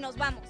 nos vamos.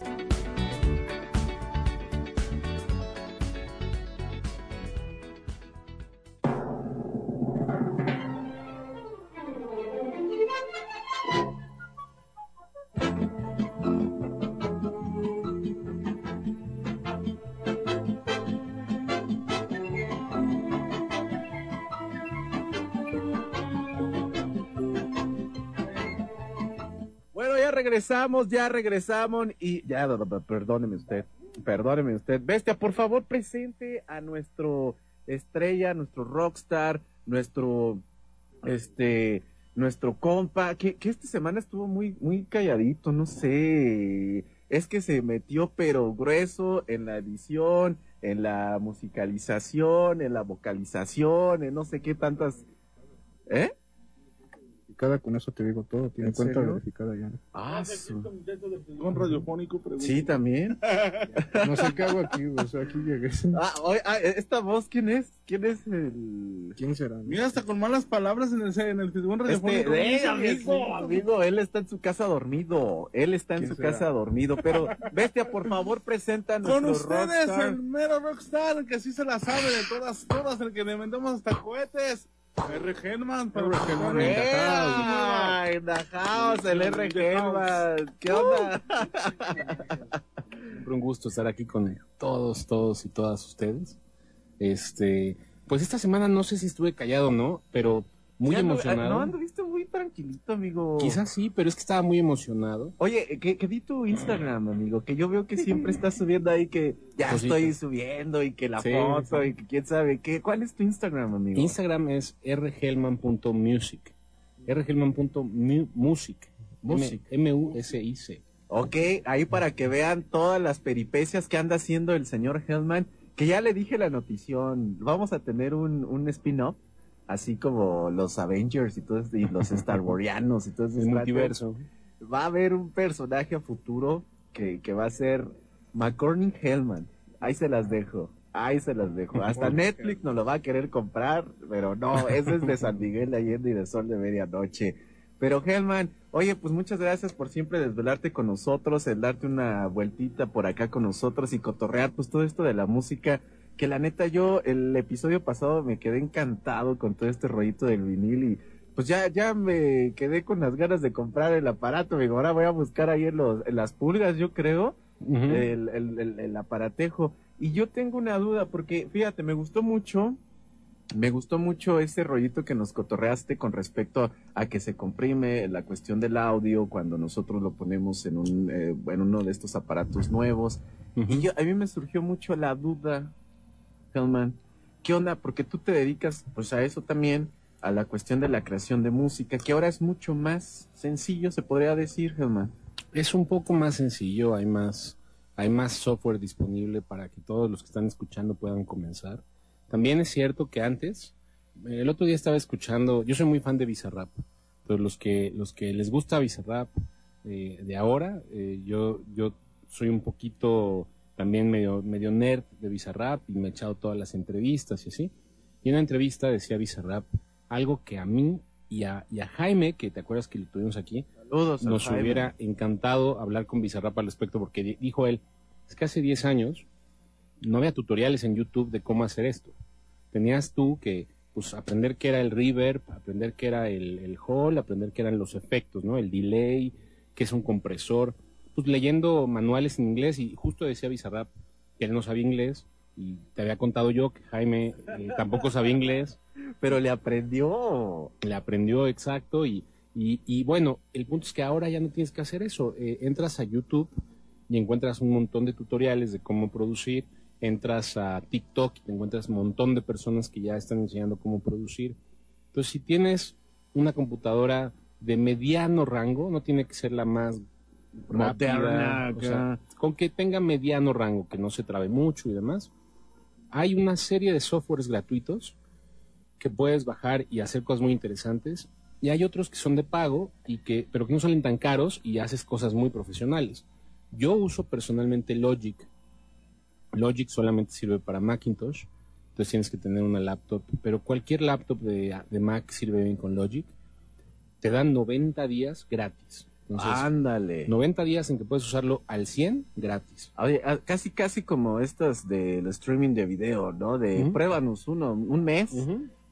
Regresamos, ya regresamos y ya, perdóneme usted, perdóneme usted. Bestia, por favor, presente a nuestro estrella, nuestro rockstar, nuestro, este, nuestro compa, que, que esta semana estuvo muy, muy calladito, no sé, es que se metió pero grueso en la edición, en la musicalización, en la vocalización, en no sé qué tantas, ¿eh? Verificada, con eso te digo todo, tiene ¿En cuenta serio? verificada ya. Ah, su- Con radiofónico, pregunto. sí, también. No sé qué hago aquí, o sea, aquí llegué. Ah, oye, ah, esta voz, ¿quién es? ¿Quién es el...? ¿Quién será? no? Mira, hasta con malas palabras en el, en el buen Este, radiofónico. eh, Sí, amigo, amigo, él está en su casa dormido. Él está en ¿Quién su será? casa dormido. Pero, Bestia, por favor, presenta Con ustedes, rockstar. el mero rockstar, que sí se la sabe de todas, todas, el que le vendemos hasta cohetes. R. Henman, para R. Henman in the house, el R. Gelman. ¿Qué onda? Siempre un gusto estar aquí con todos, todos y todas ustedes. Este, pues esta semana no sé si estuve callado o no, pero muy Ya no- emocionado. No, anduviste muy tranquilito, amigo. Quizás sí, pero es que estaba muy emocionado. Oye, que, que di tu Instagram, amigo, que yo veo que siempre estás subiendo ahí que ya estoy subiendo y que la Sí, foto sí. y que quién sabe qué. ¿Cuál es tu Instagram, amigo? Instagram es rgelman.music. rgelman.music. Music. M-U-S-I-C. Ok, ahí para que vean todas las peripecias que anda haciendo el señor Hellman, que ya le dije la notición, vamos a tener un, un spin-off, así como los Avengers y todos y los Star y todo ese multiverso. Va a haber un personaje a futuro que, que va a ser McCormick Hellman. Ahí se las dejo. Ahí se las dejo. Hasta Netflix no lo va a querer comprar, pero no, ese es de San Miguel de Allende y de Sol de Medianoche. Pero Hellman, oye, pues muchas gracias por siempre desvelarte con nosotros, el darte una vueltita por acá con nosotros y cotorrear pues todo esto de la música, que la neta yo el episodio pasado me quedé encantado con todo este rollito del vinil y pues ya, ya me quedé con las ganas de comprar el aparato, amigo. Ahora voy a buscar ahí en, los, en las pulgas, yo creo, el, el, el, el aparatejo. Y yo tengo una duda, porque fíjate, me gustó mucho, me gustó mucho ese rollito que nos cotorreaste con respecto a que se comprime la cuestión del audio cuando nosotros lo ponemos en un, eh, en uno de estos aparatos nuevos. Ujú. Y yo, a mí me surgió mucho la duda, Hellman, ¿qué onda? Porque tú te dedicas pues a eso también, a la cuestión de la creación de música, que ahora es mucho más sencillo, se podría decir, Hellman. es un poco más sencillo, hay más, hay más software disponible para que todos los que están escuchando puedan comenzar. También es cierto que antes, el otro día estaba escuchando, yo soy muy fan de Bizarrap, entonces los que, los que les gusta Bizarrap eh, de ahora, eh, yo, yo soy un poquito también medio, medio nerd de Bizarrap y me he echado todas las entrevistas y así. Y en una entrevista decía Bizarrap algo que a mí y a, y a Jaime, que te acuerdas que lo tuvimos aquí, Saludos. nos Jaime. hubiera encantado hablar con Bizarrap al respecto porque di- dijo él, es que hace 10 años no había tutoriales en YouTube de cómo hacer esto. Tenías tú que pues aprender qué era el reverb, aprender qué era el, el hall, aprender qué eran los efectos, ¿no? El delay, qué es un compresor. Pues leyendo manuales en inglés y justo decía Bizarrap que él no sabía inglés y te había contado yo que Jaime eh, tampoco sabía inglés Pero le aprendió. le aprendió exacto y, y, y bueno, el punto es que ahora ya no tienes que hacer eso. Eh, entras a YouTube y encuentras un montón de tutoriales de cómo producir. Entras a TikTok y te encuentras un montón de personas que ya están enseñando cómo producir. Entonces, si tienes una computadora de mediano rango, no tiene que ser la más Moderna, rápida, o sea, con que tenga mediano rango, que no se trabe mucho y demás. Hay una serie de softwares gratuitos que puedes bajar y hacer cosas muy interesantes. Y hay otros que son de pago y que, pero que no salen tan caros y haces cosas muy profesionales. Yo uso personalmente Logic. Logic solamente sirve para Macintosh. Entonces tienes que tener una laptop, pero cualquier laptop de, de Mac sirve bien con Logic. Te dan 90 días gratis. Entonces, Ándale. 90 días en que puedes usarlo al 100 gratis. Casi, casi como estas del streaming de video, ¿no? De Ujú. pruébanos uno, un mes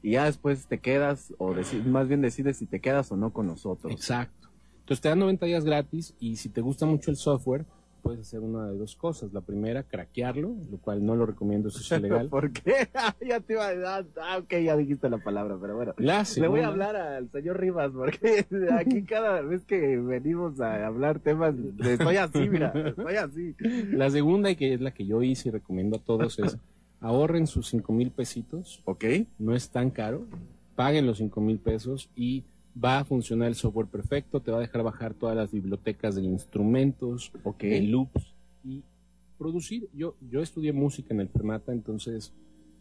y ya después te quedas, o más bien decides si te quedas o no con nosotros. Exacto. Entonces te dan 90 días gratis y si te gusta mucho el software, puedes hacer una de dos cosas. La primera, craquearlo, lo cual no lo recomiendo, eso es ilegal. ¿Por qué? ya te iba a dar. Ah, ok, ya dijiste la palabra, pero bueno. La Le voy a hablar al señor Rivas porque aquí cada vez que venimos a hablar temas, estoy así, mira, estoy así. La segunda, y que es la que yo hice y recomiendo a todos, es ahorren sus 5 mil pesitos, ¿Ok? no es tan caro, paguen los 5 mil pesos y va a funcionar el software perfecto, te va a dejar bajar todas las bibliotecas de instrumentos, Ok. de loops y producir. Yo, yo estudié música en el Fermata, entonces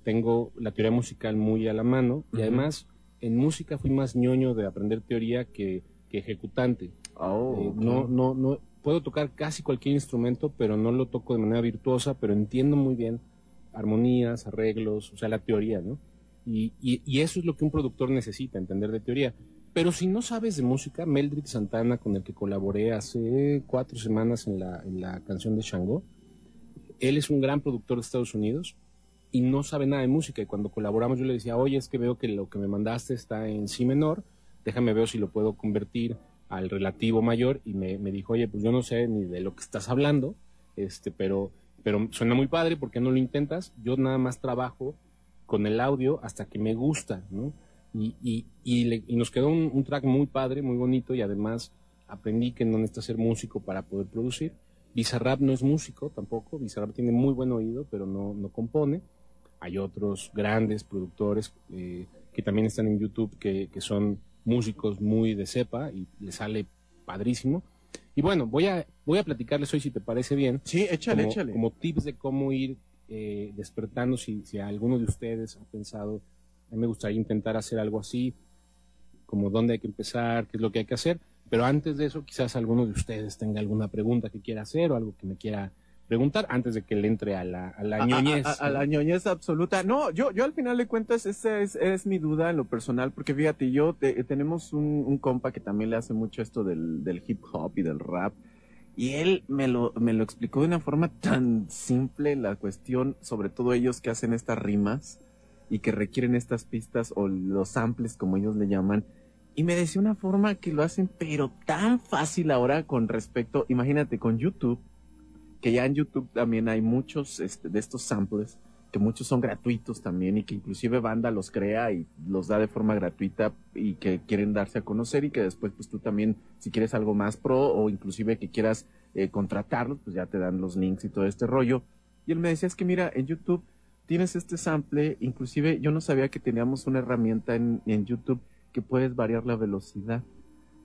tengo la teoría musical muy a la mano y además en música fui más ñoño de aprender teoría que, que ejecutante. Oh, Eh, no, no, no, puedo tocar casi cualquier instrumento, pero no lo toco de manera virtuosa, pero entiendo muy bien armonías, arreglos, o sea, la teoría, ¿no? Y, y, y eso es lo que un productor necesita, entender de teoría. Pero si no sabes de música, Meldrick Santana, con el que colaboré hace cuatro semanas en la, en la canción de Shango, él es un gran productor de Estados Unidos y no sabe nada de música. Y cuando colaboramos yo le decía, oye, es que veo que lo que me mandaste está en si menor, déjame ver si lo puedo convertir al relativo mayor. Y me, me dijo, oye, pues yo no sé ni de lo que estás hablando, este, pero, pero suena muy padre, ¿por qué no lo intentas? Yo nada más trabajo con el audio hasta que me gusta, ¿no? Y, y, y, le- y nos quedó un, un track muy padre, muy bonito y además aprendí que no necesitas ser músico para poder producir. Bizarrap no es músico tampoco, Bizarrap tiene muy buen oído, pero no, no compone. Hay otros grandes productores eh, que también están en YouTube que, que son músicos muy de cepa y les sale padrísimo. Y bueno, voy a, voy a platicarles hoy, si te parece bien, Sí, échale, como, échale. como tips de cómo ir eh, despertando si, si alguno de ustedes ha pensado, a mí me gustaría intentar hacer algo así, como dónde hay que empezar, qué es lo que hay que hacer, pero antes de eso quizás alguno de ustedes tenga alguna pregunta que quiera hacer o algo que me quiera preguntar antes de que le entre a la, a la ñoñez. A, a- a la ñoñez absoluta. No, yo, yo al final de cuentas, esa es, es mi duda en lo personal, porque fíjate, yo te- tenemos un, un compa que también le hace mucho esto del, del hip hop y del rap, y él me lo, me lo explicó de una forma tan simple la cuestión, sobre todo ellos que hacen estas rimas y que requieren estas pistas o los samples como ellos le llaman. Y me decía una forma que lo hacen, pero tan fácil ahora con respecto, imagínate, con YouTube, que ya en YouTube también hay muchos este, de estos samples, que muchos son gratuitos también y que inclusive banda los crea y los da de forma gratuita y que quieren darse a conocer y que después pues tú también si quieres algo más pro o inclusive que quieras eh, contratarlos pues ya te dan los links y todo este rollo. Y él me decía es que mira en YouTube tienes este sample, inclusive yo no sabía que teníamos una herramienta en, en YouTube que puedes variar la velocidad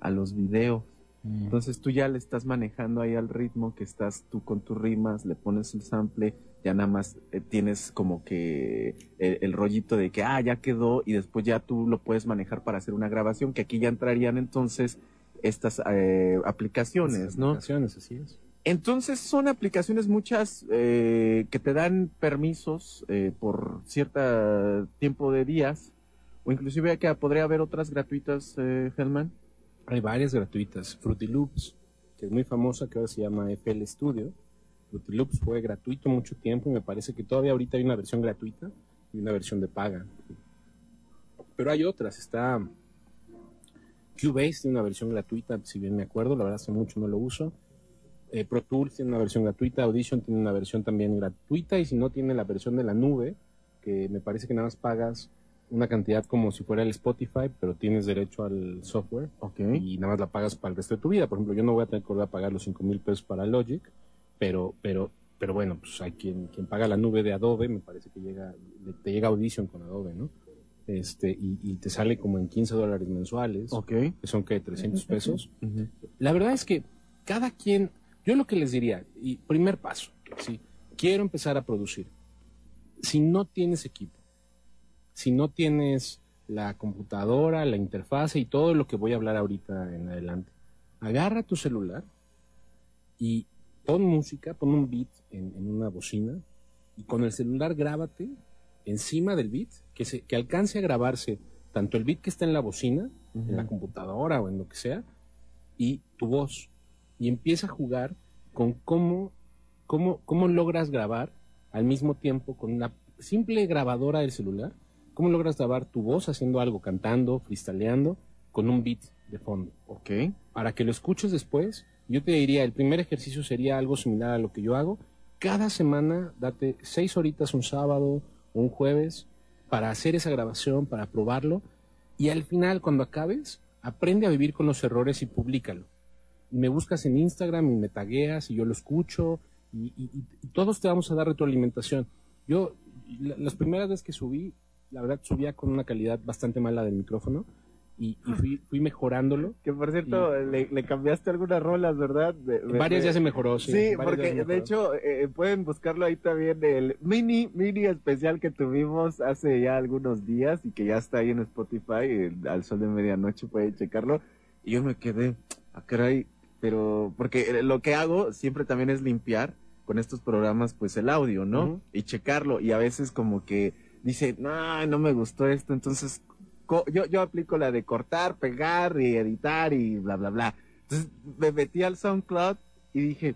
a los videos. Mm. Entonces tú ya le estás manejando ahí al ritmo que estás tú con tus rimas, le pones el sample, ya nada más eh, tienes como que el rollito de que, ah, ya quedó y después ya tú lo puedes manejar para hacer una grabación, que aquí ya entrarían entonces estas eh, aplicaciones, Esas ¿no? aplicaciones, así es. Entonces son aplicaciones muchas eh, que te dan permisos eh, por cierto tiempo de días, o inclusive que podría haber otras gratuitas, eh. Hay varias gratuitas. Fruity Loops, que es muy famosa, que ahora se llama FL Studio. Fruity Loops fue gratuito mucho tiempo y me parece que todavía ahorita hay una versión gratuita y una versión de paga. Pero hay otras. Está Cubase tiene una versión gratuita, si bien me acuerdo, la verdad hace mucho no lo uso. Eh, Pro Tools tiene una versión gratuita, Audition tiene una versión también gratuita y si no tiene la versión de la nube, que me parece que nada más pagas una cantidad como si fuera el Spotify, pero tienes derecho al software Ok. y nada más la pagas para el resto de tu vida. Por ejemplo, yo no voy a tener que volver a pagar los 5 mil pesos para Logic, pero, pero, pero bueno, pues hay quien, quien paga la nube de Adobe, me parece que llega, le- te llega Audition con Adobe, ¿no? Este, y, y te sale como en 15 dólares mensuales, Ok. que son que 300 pesos. La verdad es que cada quien, yo lo que les diría, y primer paso, si quiero empezar a producir, si no tienes equipo, si no tienes la computadora, la interfase y todo lo que voy a hablar ahorita en adelante, agarra tu celular y pon música, pon un beat en, en una bocina y con el celular grábate encima del beat, que, se, que alcance a grabarse tanto el beat que está en la bocina, en la computadora o en lo que sea, y tu voz. Y empieza a jugar con cómo, cómo, cómo logras grabar al mismo tiempo con una simple grabadora del celular, cómo logras grabar tu voz haciendo algo, cantando, freestyleando, con un beat de fondo. Ok. Para que lo escuches después, yo te diría, el primer ejercicio sería algo similar a lo que yo hago. Cada semana date seis horitas un sábado o un jueves para hacer esa grabación, para probarlo. Y al final, cuando acabes, aprende a vivir con los errores y públicalo. Me buscas en Instagram y me tagueas y yo lo escucho y, y- y- y todos te vamos a dar retroalimentación. Yo, la- las primeras veces que subí, la verdad subía con una calidad bastante mala del micrófono y, y fui, fui mejorándolo. Que por cierto, le, le cambiaste algunas rolas, ¿verdad? De- de- Varias de- ya se mejoró, sí. Sí, porque se de mejoró. hecho eh, pueden buscarlo ahí también el mini mini especial que tuvimos hace ya algunos días y que ya está ahí en Spotify el- al sol de medianoche pueden checarlo y yo me quedé a caray pero porque lo que hago siempre también es limpiar con estos programas pues el audio no y checarlo y a veces como que dice no no me gustó esto entonces yo yo aplico la de cortar pegar y editar y bla bla bla. Entonces me metí al SoundCloud y dije,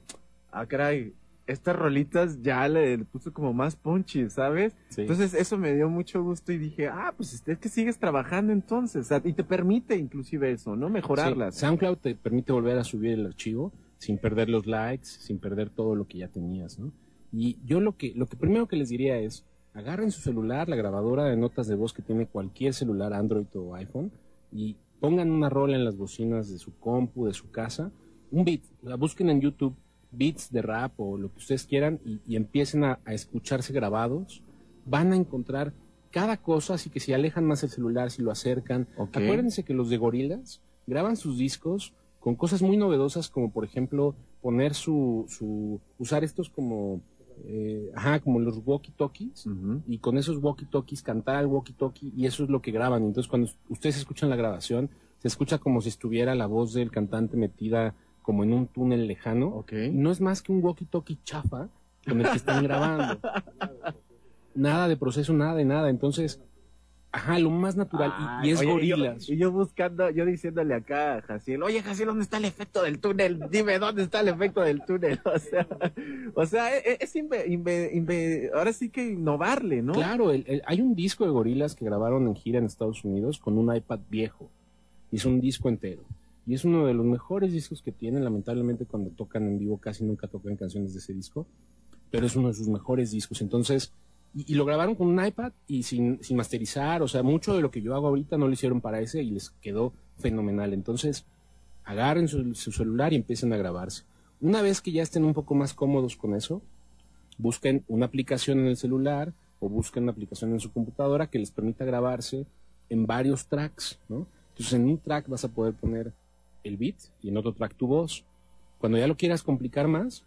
ah, caray, estas rolitas ya le puso como más punchy, ¿sabes? Sí. Entonces eso me dio mucho gusto y dije, ah, pues es que sigues trabajando entonces, o sea, y te permite inclusive eso, ¿no? Mejorarlas. Sí, SoundCloud te permite volver a subir el archivo sin perder los likes, sin perder todo lo que ya tenías, ¿no? Y yo lo que, lo que primero que les diría es, agarren su celular, la grabadora de notas de voz que tiene cualquier celular, Android o iPhone, y pongan una rola en las bocinas de su compu, de su casa, un beat, la busquen en YouTube, beats de rap o lo que ustedes quieran, y, y empiecen a, a escucharse grabados, van a encontrar cada cosa, así que si alejan más el celular, si lo acercan, acuérdense que los de gorilas graban sus discos con cosas muy novedosas como por ejemplo poner su, su usar estos como eh, ajá como los walkie talkies Ujú. y con esos walkie talkies cantar al walkie talkie y eso es lo que graban entonces cuando ustedes escuchan la grabación se escucha como si estuviera la voz del cantante metida como en un túnel lejano no es más que un walkie talkie chafa con el que están grabando nada de proceso nada de nada entonces ajá lo más natural y- es oye, gorilas Y yo, y yo buscando, yo diciéndole acá a Jaciel, oye Jaciel, ¿dónde está el efecto del túnel? Dime, ¿dónde está el efecto del túnel? O sea, o sea es, es inve- inve- inve- ahora sí que innovarle, ¿no? Claro, el- el- hay un disco de gorilas que grabaron en gira en Estados Unidos con un iPad viejo. Es un disco entero. Y es uno de los mejores discos que tienen. Lamentablemente, cuando tocan en vivo, casi nunca tocan canciones de ese disco. Pero es uno de sus mejores discos. Entonces, y, y lo grabaron con un iPad y sin, sin masterizar. O sea, mucho de lo que yo hago ahorita no lo hicieron para ese y les quedó fenomenal. Entonces, agarren su, su celular y empiecen a grabarse. Una vez que ya estén un poco más cómodos con eso, busquen una aplicación en el celular o busquen una aplicación en su computadora que les permita grabarse en varios tracks, ¿no? Entonces en un track vas a poder poner el beat y en otro track tu voz. Cuando ya lo quieras complicar más,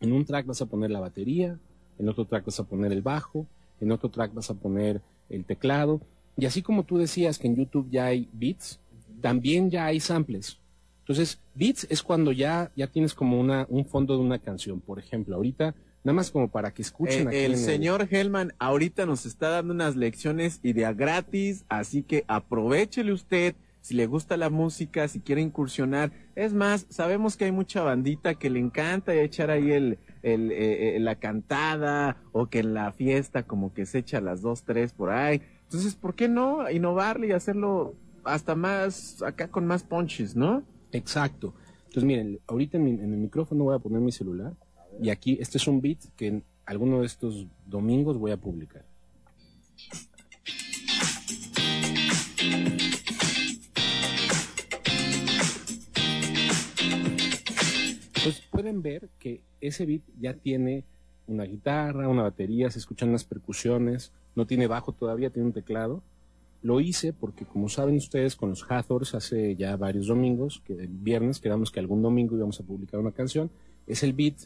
en un track vas a poner la batería, en otro track vas a poner el bajo, en otro track vas a poner el teclado. Y así como tú decías que en YouTube ya hay beats, también ya hay samples. Entonces, beats es cuando ya, ya tienes como una, un fondo de una canción. Por ejemplo, ahorita, nada más como para que escuchen Eh, aquí el señor Hellman ahorita nos está dando unas lecciones idea gratis, así que aprovechele usted si le gusta la música, si quiere incursionar. Es más, sabemos que hay mucha bandita que le encanta echar ahí el, eh, eh, la cantada o que en la fiesta como que se echa las dos, tres por ahí. Entonces, ¿por qué no innovarle y hacerlo hasta más, acá con más punches, no? Exacto. Entonces, miren, ahorita en, mi- en el micrófono voy a poner mi celular y aquí este es un beat que en alguno de estos domingos voy a publicar. Pues pueden ver que ese beat ya tiene una guitarra, una batería, se escuchan las percusiones, no tiene bajo todavía, tiene un teclado. Lo hice porque, como saben ustedes, con los Hathors hace ya varios domingos, que viernes quedamos que algún domingo íbamos a publicar una canción. Es el beat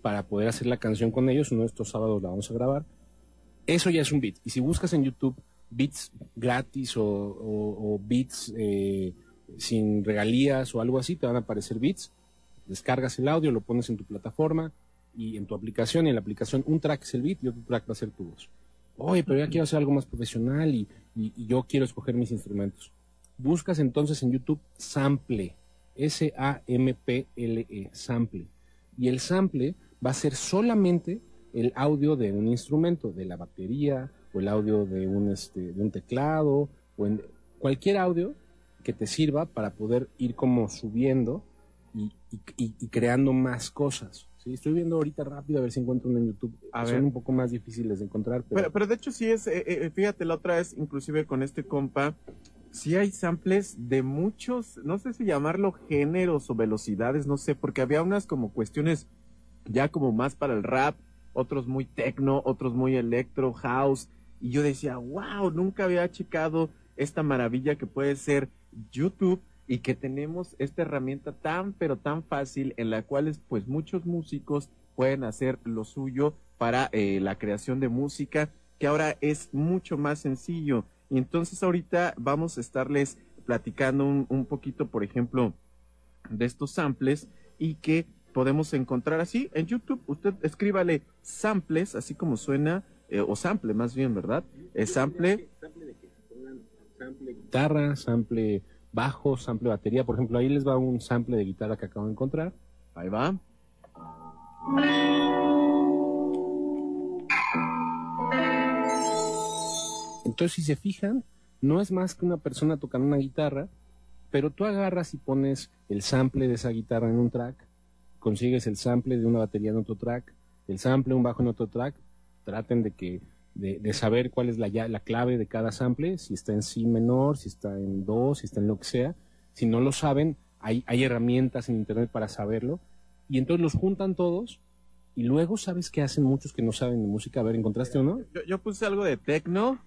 para poder hacer la canción con ellos. Uno de estos sábados la vamos a grabar. Eso ya es un beat. Y si buscas en YouTube beats gratis o beats eh, sin regalías o algo así, te van a aparecer beats. Descargas el audio, lo pones en tu plataforma y en tu aplicación. Y en la aplicación un track es el beat y otro track va a ser tu voz. Oye, pero ya quiero hacer algo más profesional y, y- y yo quiero escoger mis instrumentos. Buscas entonces en YouTube sample S-A-M-P-L-E, sample. Y el sample va a ser solamente el audio de un instrumento, de la batería, o el audio de un, este, de un teclado, o en cualquier audio que te sirva para poder ir como subiendo y, y- y- creando más cosas. ¿sí? Estoy viendo ahorita rápido a ver si encuentro uno en YouTube. A Son ver. un poco más difíciles de encontrar, pero, Pero, pero de hecho sí es, eh, eh, fíjate, la otra vez, inclusive con este compa, sí hay samples de muchos, no sé si llamarlo géneros o velocidades, no sé, porque había unas como cuestiones ya como más para el rap, otros muy techno, otros muy electro, house, y yo decía, wow, nunca había checado esta maravilla que puede ser YouTube y que tenemos esta herramienta tan pero tan fácil en la cual pues muchos músicos pueden hacer lo suyo para eh, la creación de música que ahora es mucho más sencillo. Y entonces ahorita vamos a estarles platicando un, un poquito por ejemplo de estos samples y que podemos encontrar así en YouTube. Usted escríbale samples así como suena eh, o sample más bien verdad Eh, sample. sample guitarra, sample bajo, sample batería. Por ejemplo, ahí les va un sample de guitarra que acabo de encontrar. ahí va Entonces, si se fijan, no es más que una persona tocando una guitarra, pero tú agarras y pones el sample de esa guitarra en un track, consigues el sample de una batería en otro track, el sample, un bajo en otro track, traten de que de, de saber cuál es la, ya- la clave de cada sample, si está en si menor, si está en do, si está en lo que sea. Si no lo saben, hay, hay herramientas en internet para saberlo. Y entonces los juntan todos y luego sabes qué hacen muchos que no saben de música. A ver, ¿encontraste uno? Yo, yo puse algo de techno.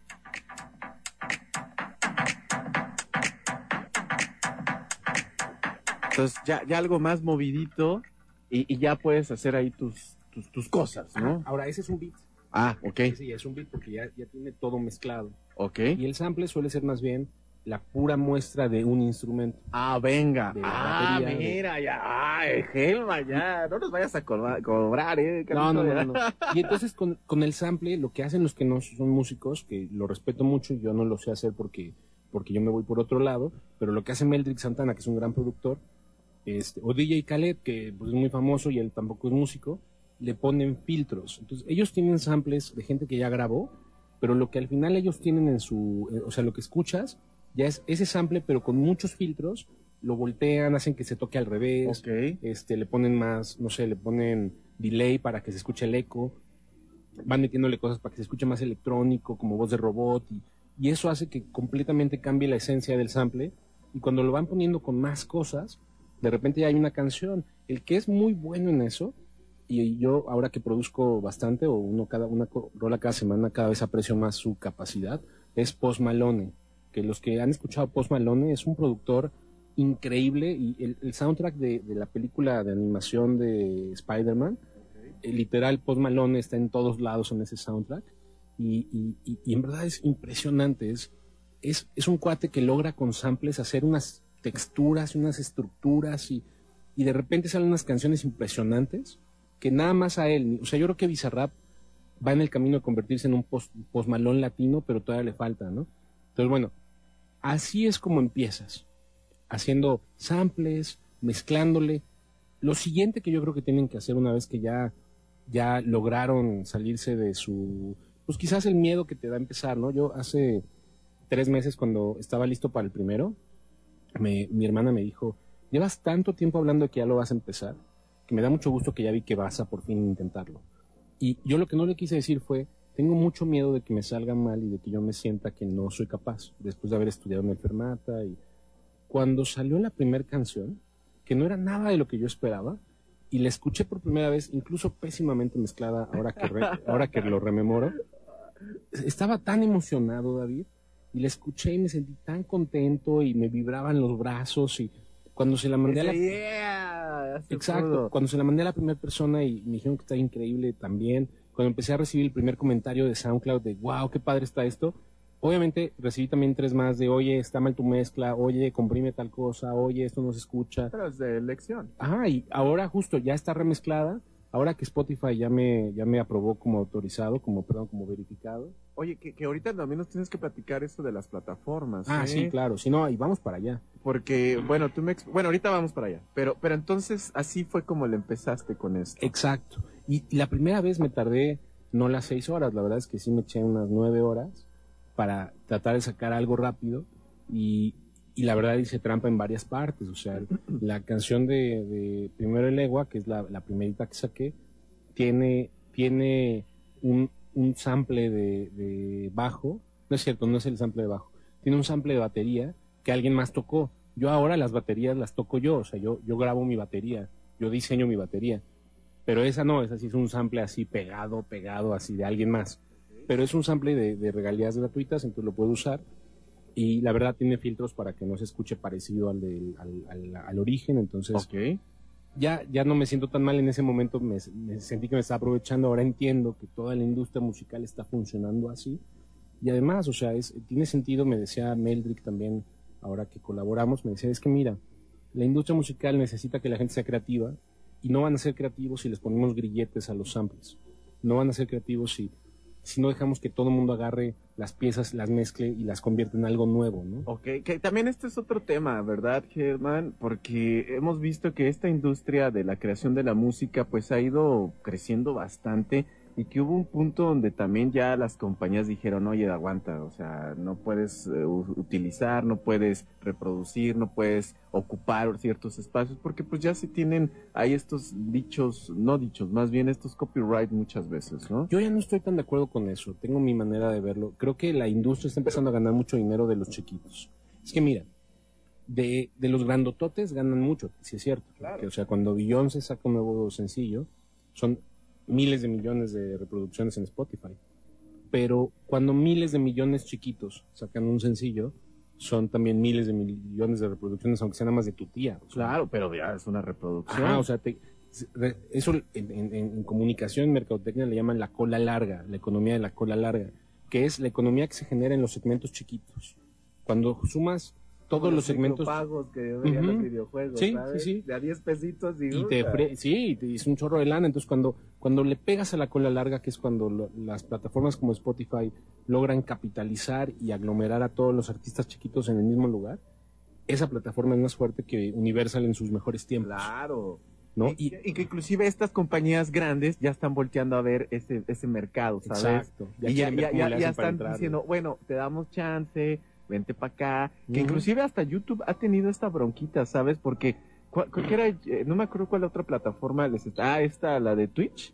Entonces ya, ya algo más movidito y, y ya puedes hacer ahí tus, tus, tus cosas, ¿no? Ahora, ese es un beat. Ah, ok, ya es un beat porque ya, ya tiene todo mezclado. ok. Y el sample suele ser más bien la pura muestra de un instrumento. Ah, venga. Ah, batería, de- mira, ya. Ay, Helma, ya. No nos vayas a cobrar, cobrar ¿eh? No, no, no. Y entonces con, con el sample, lo que hacen los que no son músicos, que lo respeto mucho, yo no lo sé hacer porque, porque yo me voy por otro lado, pero lo que hace Meldrick Santana, que es un gran productor, este, o DJ Khaled, que pues, es muy famoso y él tampoco es músico, le ponen filtros. Entonces ellos tienen samples de gente que ya grabó, pero lo que al final ellos tienen en su, eh, o sea, lo que escuchas, ya es ese sample, pero con muchos filtros, lo voltean, hacen que se toque al revés, este, le ponen más, no sé, le ponen delay para que se escuche el eco, van metiéndole cosas para que se escuche más electrónico, como voz de robot, y, y eso hace que completamente cambie la esencia del sample, y cuando lo van poniendo con más cosas, de repente ya hay una canción. El que es muy bueno en eso, y yo ahora que produzco bastante, o uno cada, una rola cada semana, cada vez aprecio más su capacidad, es Post Malone, que los que han escuchado Post Malone es un productor increíble y el, el soundtrack de, de la película de animación de Spider-Man, eh, literal Post Malone está en todos lados en ese soundtrack y, y- y- y en verdad es impresionante, es, es, es un cuate que logra con samples hacer unas texturas, unas estructuras y, y de repente salen unas canciones impresionantes que nada más a él, o sea yo creo que Bizarrap va en el camino de convertirse en un post, post Malone latino, pero todavía le falta, ¿no? Entonces bueno, así es como empiezas haciendo samples, mezclándole. Lo siguiente que yo creo que tienen que hacer una vez que ya, ya lograron salirse de su, pues quizás el miedo que te da empezar, ¿no? Yo hace tres meses cuando estaba listo para el primero, me- mi hermana me dijo, llevas tanto tiempo hablando que ya lo vas a empezar, que me da mucho gusto que ya vi que vas a por fin intentarlo. Y yo lo que no le quise decir fue, tengo mucho miedo de que me salga mal y de que yo me sienta que no soy capaz, después de haber estudiado en el Fermata. Y cuando salió la primera canción, que no era nada de lo que yo esperaba, y la escuché por primera vez, incluso pésimamente mezclada, ahora que, re- ahora que lo rememoro, estaba tan emocionado, David, y la escuché y me sentí tan contento y me vibraban los brazos y cuando se la mandé a la... Exacto, pudo. cuando se la mandé a la primera persona y me dijeron que está increíble también, cuando empecé a recibir el primer comentario de SoundCloud de wow, qué padre está esto, obviamente recibí también tres más de oye, está mal tu mezcla, oye, comprime tal cosa, oye, esto no se escucha. Pero es de elección. Ajá, y ahora justo ya está remezclada, ahora que Spotify ya me, ya me aprobó como autorizado, como, perdón, como verificado. Oye, que, que ahorita también nos tienes que platicar esto de las plataformas. Ah, ¿eh? sí, claro, si no, y vamos para allá. Porque, bueno, tú me... Bueno, ahorita vamos para allá. Pero, pero entonces, así fue como le empezaste con esto. Exacto. Y, y la primera vez me tardé no las seis horas, la verdad es que sí me eché unas nueve horas para tratar de sacar algo rápido y, y la verdad hice trampa en varias partes. O sea, la canción de, de Primero el Egua, que es la, la primerita que saqué, tiene, tiene un, un sample de, de bajo. No es cierto, no es el sample de bajo. Tiene un sample de batería que alguien más tocó. Yo ahora las baterías las toco yo, o sea, yo, yo grabo mi batería, yo diseño mi batería. Pero esa no, esa sí es un sample así pegado, pegado, así de alguien más. Pero es un sample de, de regalías gratuitas, entonces lo puedo usar. Y la verdad tiene filtros para que no se escuche parecido al, del, al, al, al origen, entonces ya, ya no me siento tan mal en ese momento, me, me sentí que me estaba aprovechando, ahora entiendo que toda la industria musical está funcionando así. Y además, o sea, es, tiene sentido, me decía Meldrick también, ahora que colaboramos, me decía, es que mira, la industria musical necesita que la gente sea creativa y no van a ser creativos si les ponemos grilletes a los samples. No van a ser creativos si, si no dejamos que todo el mundo agarre las piezas, las mezcle y las convierta en algo nuevo, ¿no? Ok, que también este es otro tema, ¿verdad, Germán? Porque hemos visto que esta industria de la creación de la música pues ha ido creciendo bastante y que hubo un punto donde también ya las compañías dijeron, oye, aguanta, o sea, no puedes eh, utilizar, no puedes reproducir, no puedes ocupar ciertos espacios, porque pues ya se tienen ahí estos dichos, no dichos, más bien estos copyright muchas veces, ¿no? Yo ya no estoy tan de acuerdo con eso. Tengo mi manera de verlo. Creo que la industria está empezando a ganar mucho dinero de los chiquitos. Es que mira, de, de los grandototes ganan mucho, si es cierto. Claro. Que, o sea, cuando Beyoncé saca un nuevo sencillo, son miles de millones de reproducciones en Spotify. Pero cuando miles de millones chiquitos sacan un sencillo, son también miles de millones de reproducciones, aunque sean nada más de tu tía. O sea, Claro, pero ya es una reproducción. Ajá, o sea, te- eso en, en- en comunicación, en mercadotecnia le llaman la cola larga, la economía de la cola larga, que es la economía que se genera en los segmentos chiquitos. Cuando sumas todos los segmentos pagos que veían los videojuegos, Sí, ¿sabes? sí, sí. De a 10 pesitos y, y te fre- sí, y te- y es un chorro de lana, entonces cuando cuando le pegas a la cola larga, que es cuando lo- las plataformas como Spotify logran capitalizar y aglomerar a todos los artistas chiquitos en el mismo lugar, esa plataforma es más fuerte que Universal en sus mejores tiempos, Claro. ¿no? Y, y que inclusive estas compañías grandes ya están volteando a ver ese, ese mercado, ¿sabes? Exacto. y ya, ver ya, ya, ya para están diciendo, bueno, te damos chance, vente para acá. Que inclusive hasta YouTube ha tenido esta bronquita, ¿sabes? Porque, ¿cuál, cuál que era? Eh, no me acuerdo cuál otra plataforma les está. Ah, esta, la de Twitch.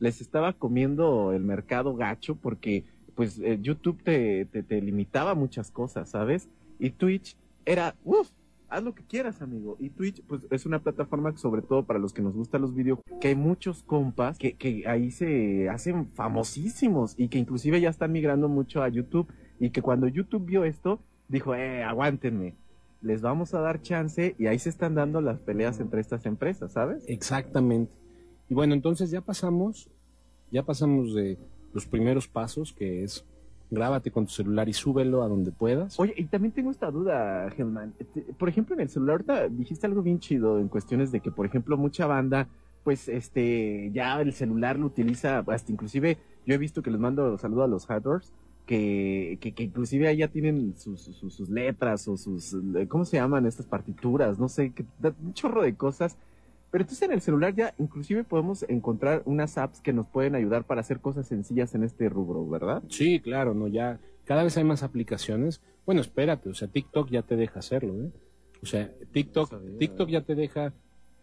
Les estaba comiendo el mercado gacho porque, pues, eh, YouTube te, te, te limitaba muchas cosas, ¿sabes? Y Twitch era, uff, haz lo que quieras, amigo. Y Twitch, pues, es una plataforma que, sobre todo para los que nos gustan los videojuegos, que hay muchos compas que, que ahí se hacen famosísimos y que inclusive ya están migrando mucho a YouTube y que cuando YouTube vio esto, dijo, eh, aguántenme, les vamos a dar chance y ahí se están dando las peleas entre estas empresas, ¿sabes? Exactamente. Y bueno, entonces ya pasamos, ya pasamos de los primeros pasos, que es grábate con tu celular y súbelo a donde puedas. Oye, y también tengo esta duda, Germán. Este, Por ejemplo, en el celular, ahorita dijiste algo bien chido en cuestiones de que, por ejemplo, mucha banda, pues, este, ya el celular lo utiliza, hasta inclusive, yo he visto que les mando saludos a los hardwares, que, que, que inclusive ahí ya tienen sus, sus, sus letras o sus, eh, ¿cómo se llaman estas partituras? No sé, que, un chorro de cosas. Pero entonces en el celular ya inclusive podemos encontrar unas apps que nos pueden ayudar para hacer cosas sencillas en este rubro, ¿verdad? Sí, claro, no, ya cada vez hay más aplicaciones. Bueno, espérate, o sea, TikTok ya te deja hacerlo, ¿eh? O sea, TikTok, No sabía. TikTok ya te deja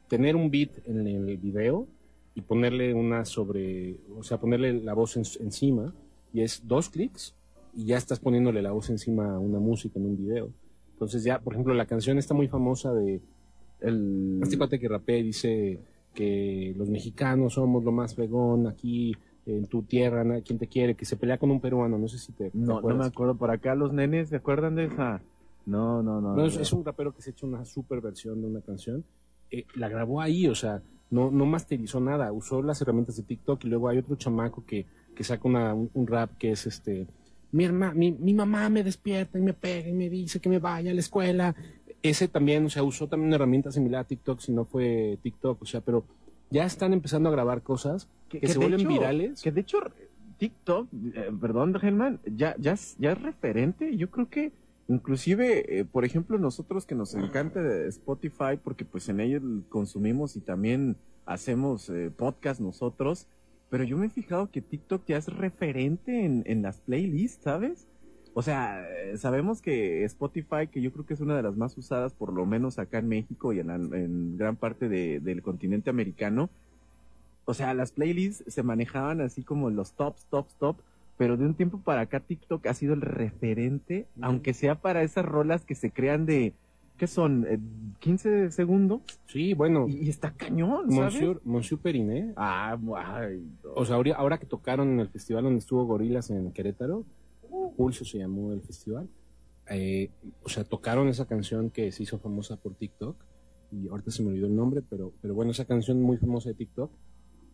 tener un beat en el video y ponerle una sobre, o sea, ponerle la voz en- encima y es dos clics y ya estás poniéndole la voz encima a una música en un video. Entonces ya, por ejemplo, la canción está muy famosa de El... este cuate que rapea y dice que los mexicanos somos lo más fregón aquí en tu tierra, quien te quiere, que se pelea con un peruano, no sé si te, te No, no me acuerdo. Por acá los nenes, ¿se acuerdan de esa? No, no, no. No, es, no. es un rapero que se ha hecho una super versión de una canción. Eh, la grabó ahí, o sea, no, no masterizó nada, usó las herramientas de TikTok y luego hay otro chamaco que, que saca una, un, un rap que es este, mi, herma, mi, mi mamá me despierta y me pega y me dice que me vaya a la escuela. Ese también, o sea, usó también una herramienta similar a TikTok, si no fue TikTok, o sea, pero ya están empezando a grabar cosas que, se vuelven hecho- virales. Que de hecho, TikTok, eh, perdón, Germán, ya, ya, es- ya es referente. Yo creo que inclusive, eh, por ejemplo, nosotros que nos encanta Spotify, porque pues en ellos consumimos y también hacemos eh, podcast nosotros, pero yo me he fijado que TikTok ya es referente en, en las playlists, ¿sabes? O sea, eh, sabemos que Spotify, que yo creo que es una de las más usadas, por lo menos acá en México y en, en gran parte de- del continente americano, o sea, las playlists se manejaban así como los tops, tops, top, pero de un tiempo para acá TikTok ha sido el referente, aunque sea para esas rolas que se crean de, ¿qué son? Eh, 15 segundos. Sí, bueno, Y, y está cañón, ¿sabes? Monsieur, Monsieur Periné. Ah, ay, no. O sea, ahora, ahora que tocaron en el festival donde estuvo Gorilas en Querétaro, Pulso se llamó el festival. eh, o sea, tocaron esa canción que se hizo famosa por TikTok. Y ahorita se me olvidó el nombre, pero, pero bueno, esa canción muy famosa de TikTok.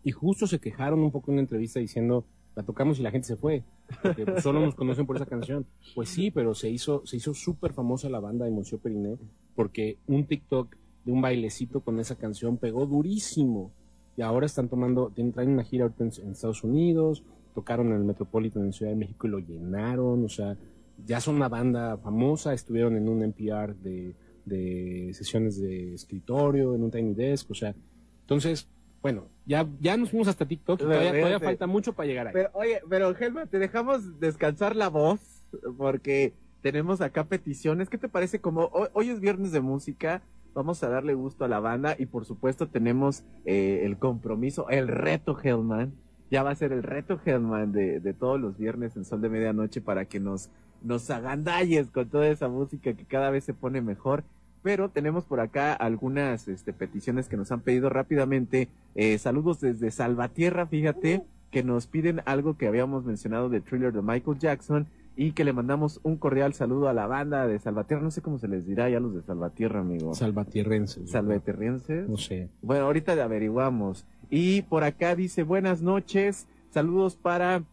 Y justo se quejaron un poco en una entrevista diciendo, la tocamos y la gente se fue. Porque solo nos conocen por esa canción. Pues sí, pero se hizo, se hizo súper famosa la banda de Monsieur Periné porque un TikTok de un bailecito con esa canción pegó durísimo. Y ahora están tomando, tienen, traen una gira ahorita en, en Estados Unidos, tocaron en el Metropolitan en Ciudad de México y lo llenaron, o sea, ya son una banda famosa, estuvieron en un NPR de, de sesiones de escritorio, en un Tiny Desk, o sea, entonces, bueno, ya, ya nos fuimos hasta TikTok todavía, todavía falta mucho para llegar ahí. Pero, oye, pero Helma, te dejamos descansar la voz porque tenemos acá peticiones. ¿Qué te parece? Como hoy, hoy es viernes de música, vamos a darle gusto a la banda y por supuesto tenemos eh, el compromiso, el reto Hellman. Ya va a ser el reto Hellman de, de todos los viernes en Sol de Medianoche para que nos, nos agandalles con toda esa música que cada vez se pone mejor. Pero tenemos por acá algunas este, peticiones que nos han pedido rápidamente. Eh, saludos desde Salvatierra, fíjate, que nos piden algo que habíamos mencionado de thriller de Michael Jackson y que le mandamos un cordial saludo a la banda de Salvatierra. No sé cómo se les dirá ya los de Salvatierra, amigo. Salvatierrense. Salvatierrenses. No sé. Bueno, ahorita le averiguamos. Y por acá dice, buenas noches, saludos para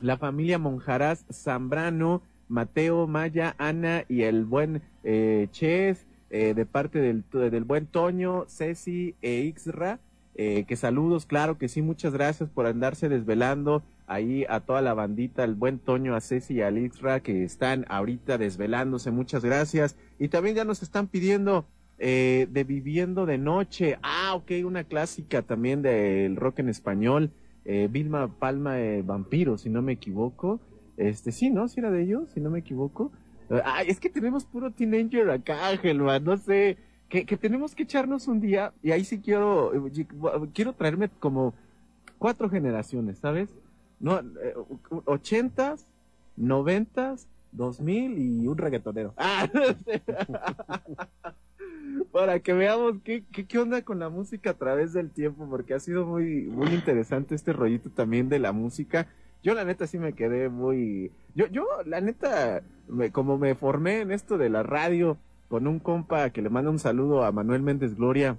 la familia Monjaraz Zambrano, Mateo, Maya, Ana y el buen eh, Ches, eh, de parte del, del buen Toño, Ceci e Ixra. Eh, que saludos, claro que sí, muchas gracias por andarse desvelando ahí a toda la bandita, el buen Toño, a Ceci y a Ixra que están ahorita desvelándose, muchas gracias. Y también ya nos están pidiendo eh, de Viviendo de Noche. Ah, ok, una clásica también del rock en español. Eh, Vilma Palma de Vampiro, si no me equivoco. Este, sí, ¿no? Si era de ellos, si no me equivoco. Es que tenemos puro teenager acá, no sé. Que, que tenemos que echarnos un día, y ahí sí quiero, quiero traerme como cuatro generaciones, ¿sabes? No, eh, ochentas, noventas, dos mil y un reggaetonero. Ah, para que veamos qué, qué, qué onda con la música a través del tiempo, porque ha sido muy, muy interesante este rollito también de la música. Yo la neta sí me quedé muy... Yo, yo la neta, me- como me formé en esto de la radio con un compa que le manda un saludo a Manuel Méndez Gloria,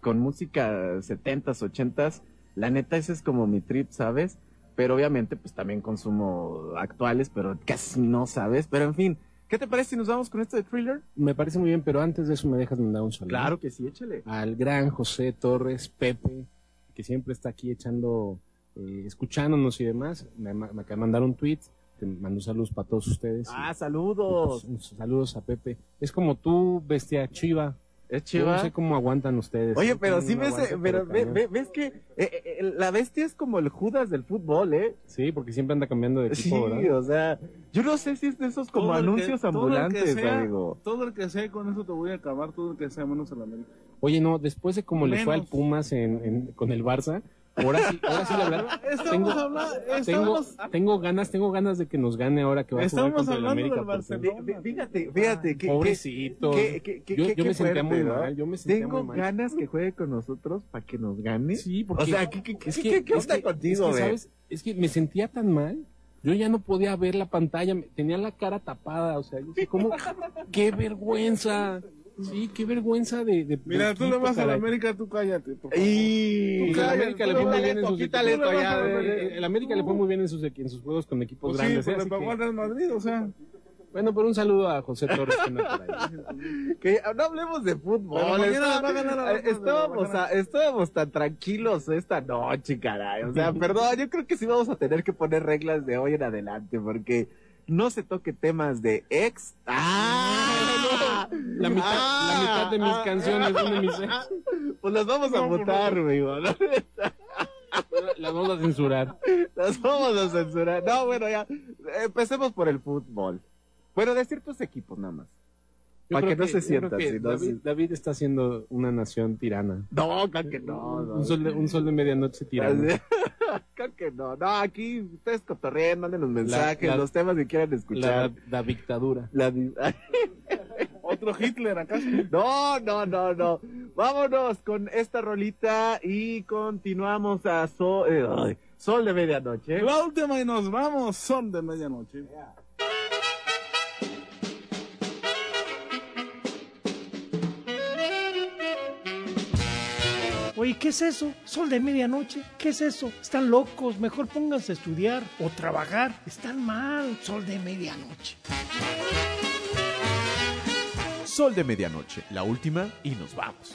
con música 70s, 80s, la neta ese es como mi trip, ¿sabes? Pero obviamente pues también consumo actuales, pero casi no, ¿sabes? Pero en fin, ¿qué te parece si nos vamos con esto de thriller? Me parece muy bien, pero antes de eso me dejas mandar un saludo. que sí, échale. Al gran José Torres, Pepe, que siempre está aquí echando, eh, escuchándonos y demás. Me, me acaba de mandar un tweet. Te mando saludos para todos ustedes. Ah, Y, saludos. pues, saludos a Pepe. Es como tú, bestia chiva. Es Yo chiva. no sé cómo aguantan ustedes. Oye, pero sí ves, pero ve- ve- ves que eh, eh, la bestia es como el Judas del fútbol, ¿eh? Sí, porque siempre anda cambiando de Sí, equipo, ¿verdad? o sea, yo no sé si es de esos como Todo el que- anuncios todo el ambulantes, sea- amigo. Todo el que sea, con eso te voy a acabar, todo el que sea menos a la América. Oye, no, después de cómo le fue al. Pumas en, en- con el Barça, ahora sí, ahora sí la verdad, Estamos tengo, hablando, tengo, estamos, tengo ganas, tengo ganas de que nos gane ahora que va a jugar Estamos contra el hablando América. del Barcelona. Fí- Fíjate, fíjate, que, Pobrecito. que- que- que- yo yo me sentía muy ¿no? mal, yo me sentía Tengo muy mal. ganas que juegue con nosotros para que nos gane. Sí, porque o sea, ¿qué, qué, es qué- qué- contigo, es? ¿sabes? Es que me sentía tan mal. Yo ya no podía ver la pantalla, me- tenía la cara tapada, o sea, yo sé cómo, qué vergüenza, sí, qué vergüenza de, de mira, tú le vas a la. América, tú cállate. por favor. Y... El Cállate, América le tú fue muy bien en sus ya, El- América le fue muy bien en sus, en sus juegos con equipos Pues sí, grandes. ¿eh? pero pagó al Real Madrid, o sea. Bueno, por un saludo a José Torres que ahí. Que no hablemos de fútbol. Pero Estábamos- eh, estábamos, a- estábamos tan tranquilos esta noche, caray. O sea, perdón, yo creo que sí vamos a tener que poner reglas de hoy en adelante porque no se toque temas de ex. ¡Ah! La mitad, Ah, la mitad de mis ah, canciones son de mis ex. Pues las vamos a No, votar. ¿no? Las vamos a censurar. Las vamos a censurar. No, bueno, ya. Empecemos por el fútbol. Bueno, de ciertos equipos nada más. Yo Para que no se que si no, David, sí. David está siendo una nación tirana. No, claro que no. no. Un sol de, un sol de medianoche tirano. Creo que no. No, aquí ustedes cotorreen, manden los mensajes, la- los temas que quieran escuchar. la dictadura. La Otro Hitler acaso. No, no, no, no. Vámonos con esta rolita y continuamos a Sol, eh, ay, Sol de Medianoche. La última y nos vamos. Son de medianoche. Oye, ¿qué es eso? Sol de medianoche. ¿Qué es eso? Están locos. Mejor pónganse a estudiar o trabajar. Están mal. Sol de medianoche. Sol de medianoche, la última y nos vamos.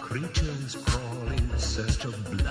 Creatures crawl in search of blood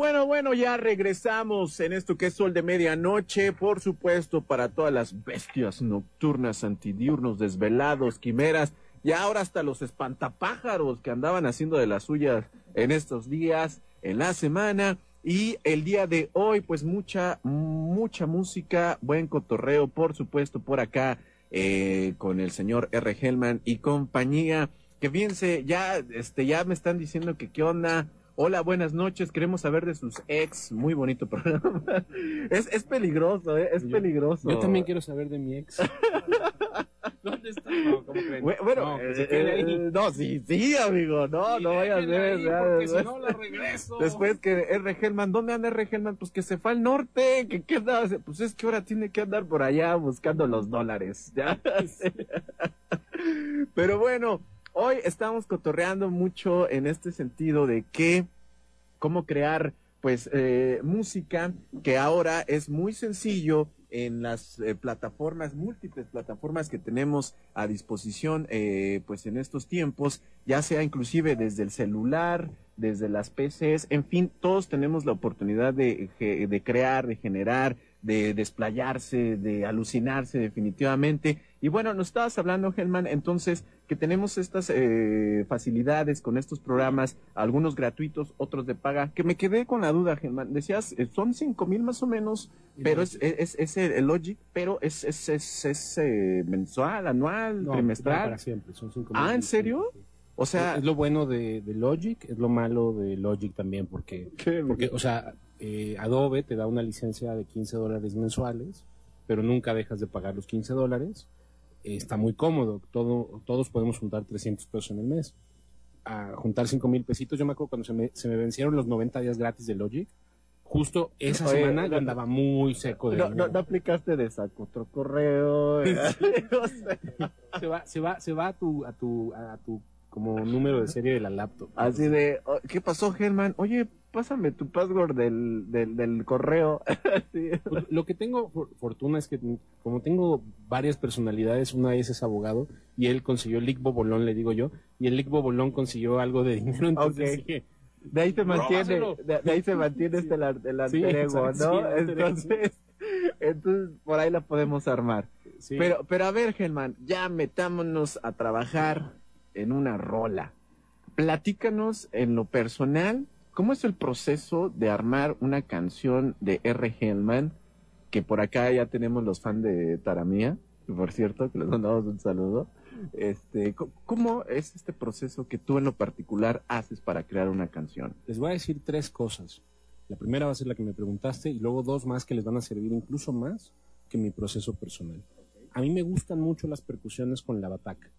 bueno, bueno, ya regresamos en esto que es Sol de Medianoche, por supuesto, para todas las bestias nocturnas, antidiurnos, desvelados, quimeras, y ahora hasta los espantapájaros que andaban haciendo de las suyas en estos días, en la semana. Y el día de hoy, pues mucha, mucha música, buen cotorreo, por supuesto, por acá, eh, con el señor R. Hellman y compañía. Que fíjense, ya, este, ya me están diciendo que qué onda. Hola, buenas noches. Queremos saber de sus ex. Muy bonito programa. es, es peligroso, ¿eh? Es Yo- peligroso. Yo también quiero saber de mi ex. ¿Dónde está? No, ¿cómo creen? Bu- Bueno, No, eh, eh, no, sí, sí, amigo. No, Sí, no vayas a ver. porque si no la regreso. Después que R. Hellman, ¿dónde anda R. Hellman? Pues que se fue al norte, que qué andaba? Pues es que ahora tiene que andar por allá buscando los dólares, ¿ya? Pero bueno, hoy estamos cotorreando mucho en este sentido de que cómo crear pues eh, música que ahora es muy sencillo en las eh, plataformas, múltiples plataformas que tenemos a disposición eh, pues en estos tiempos, ya sea inclusive desde el celular, desde las PCs, en fin, todos tenemos la oportunidad de, de crear, de generar, de desplayarse, de alucinarse definitivamente. Y bueno, nos estabas hablando, Helman, entonces que tenemos estas eh, facilidades con estos programas, algunos gratuitos, otros de paga, que me quedé con la duda, Helman. Decías, eh, son cinco mil más o menos, pero es, es, es el Logic, pero es, es, es, es, eh, mensual, anual, No, trimestral. Para siempre, son cinco Ah, mil. ¿en serio? O sea, es lo bueno de, de Logic, es lo malo de Logic también, porque, porque o sea, eh, Adobe te da una licencia de 15 dólares mensuales, pero nunca dejas de pagar los 15 dólares. Eh, está muy cómodo, todo, todos podemos juntar 300 pesos en el mes. A juntar 5 mil pesitos, yo me acuerdo cuando se me, se me vencieron los 90 días gratis de Logic, justo esa Oye, semana yo andaba muy seco de no, no, no aplicaste de saco otro correo. eh. Se va, se va, se va a tu, a tu, a tu como número de serie de la laptop. Así de, oh, ¿qué pasó, Germán? Oye, pásame tu password del, del, del correo. Sí. Pues, Lo que tengo for- fortuna es que como tengo varias personalidades, una de ellas es abogado y él consiguió el Lick Bobolón, le digo yo, y el Lick Bobolón consiguió algo de dinero, entonces De ahí se mantiene, de, de ahí se mantiene este el, alter ego, ¿no? entonces, entonces, por ahí la podemos armar. sí, Pero, pero a ver, Germán, ya metámonos a trabajar en una rola. Platícanos en lo personal, ¿cómo es el proceso de armar una canción de R. Hellman? Que por acá ya tenemos los fans de Taramía, por cierto, que les mandamos un saludo. Este, ¿cómo es este proceso que tú en lo particular haces para crear una canción? les voy a decir tres cosas. La primera va a ser la que me preguntaste y luego dos más que les van a servir incluso más que mi proceso personal. A mí me gustan mucho las percusiones con la bataca.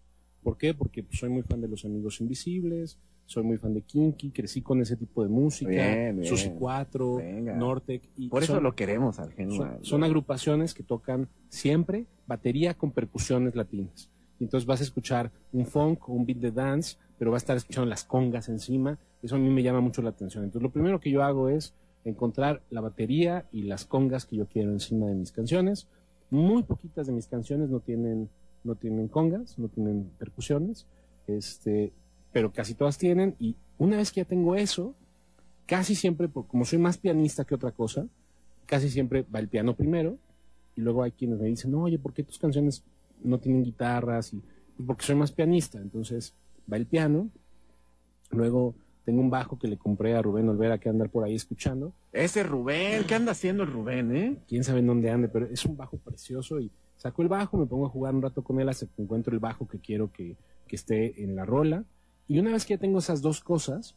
¿Por qué? Porque pues, soy muy fan de Los Amigos Invisibles, soy muy fan de Kinky, crecí con ese tipo de música, Bien, bien. Susi 4, Venga. Nortec. Y Por eso son- lo queremos al son, son agrupaciones que tocan siempre batería con percusiones latinas. Y entonces vas a escuchar un funk o un beat de dance, pero vas a estar escuchando las congas encima. Eso a mí me llama mucho la atención. Entonces lo primero que yo hago es encontrar la batería y las congas que yo quiero encima de mis canciones. Muy poquitas de mis canciones no tienen, no tienen congas, no tienen percusiones, este, pero casi todas tienen. Y una vez que ya tengo eso, casi siempre, como soy más pianista que otra cosa, casi siempre va el piano primero y luego hay quienes me dicen, oye, ¿por qué tus canciones no tienen guitarras? Y porque soy más pianista, entonces va el piano, luego tengo un bajo que le compré a Rubén Olvera que andar por ahí escuchando, Ese Rubén, ¿qué anda haciendo el Rubén, eh? quién sabe en dónde ande, pero es un bajo precioso y saco el bajo, me pongo a jugar un rato con él hasta que encuentro el bajo que quiero que, que esté en la rola. Y una vez que ya tengo esas dos cosas,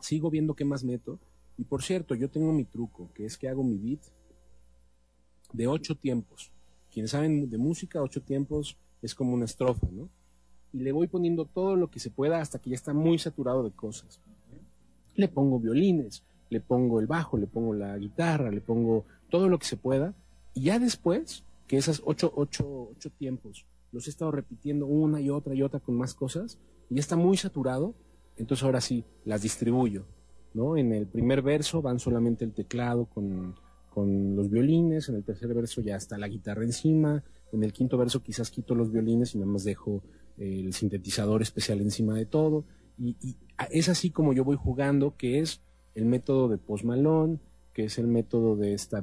sigo viendo qué más meto. Y por cierto, yo tengo mi truco, que es que hago mi beat de ocho tiempos. Quienes saben de música, ocho tiempos es como una estrofa, ¿no? Y le voy poniendo todo lo que se pueda hasta que ya está muy saturado de cosas. Le pongo violines, le pongo el bajo, le pongo la guitarra, le pongo todo lo que se pueda. Y ya después, que esas ocho, ocho, ocho tiempos los he estado repitiendo una y otra y otra con más cosas, y ya está muy saturado, entonces ahora sí, las distribuyo. ¿no? En el primer verso van solamente el teclado con, con los violines, en el tercer verso ya está la guitarra encima, en el quinto verso quizás quito los violines y nada más dejo el sintetizador especial encima de todo. Y, es así como yo voy jugando, que es el método de Post que es el método de esta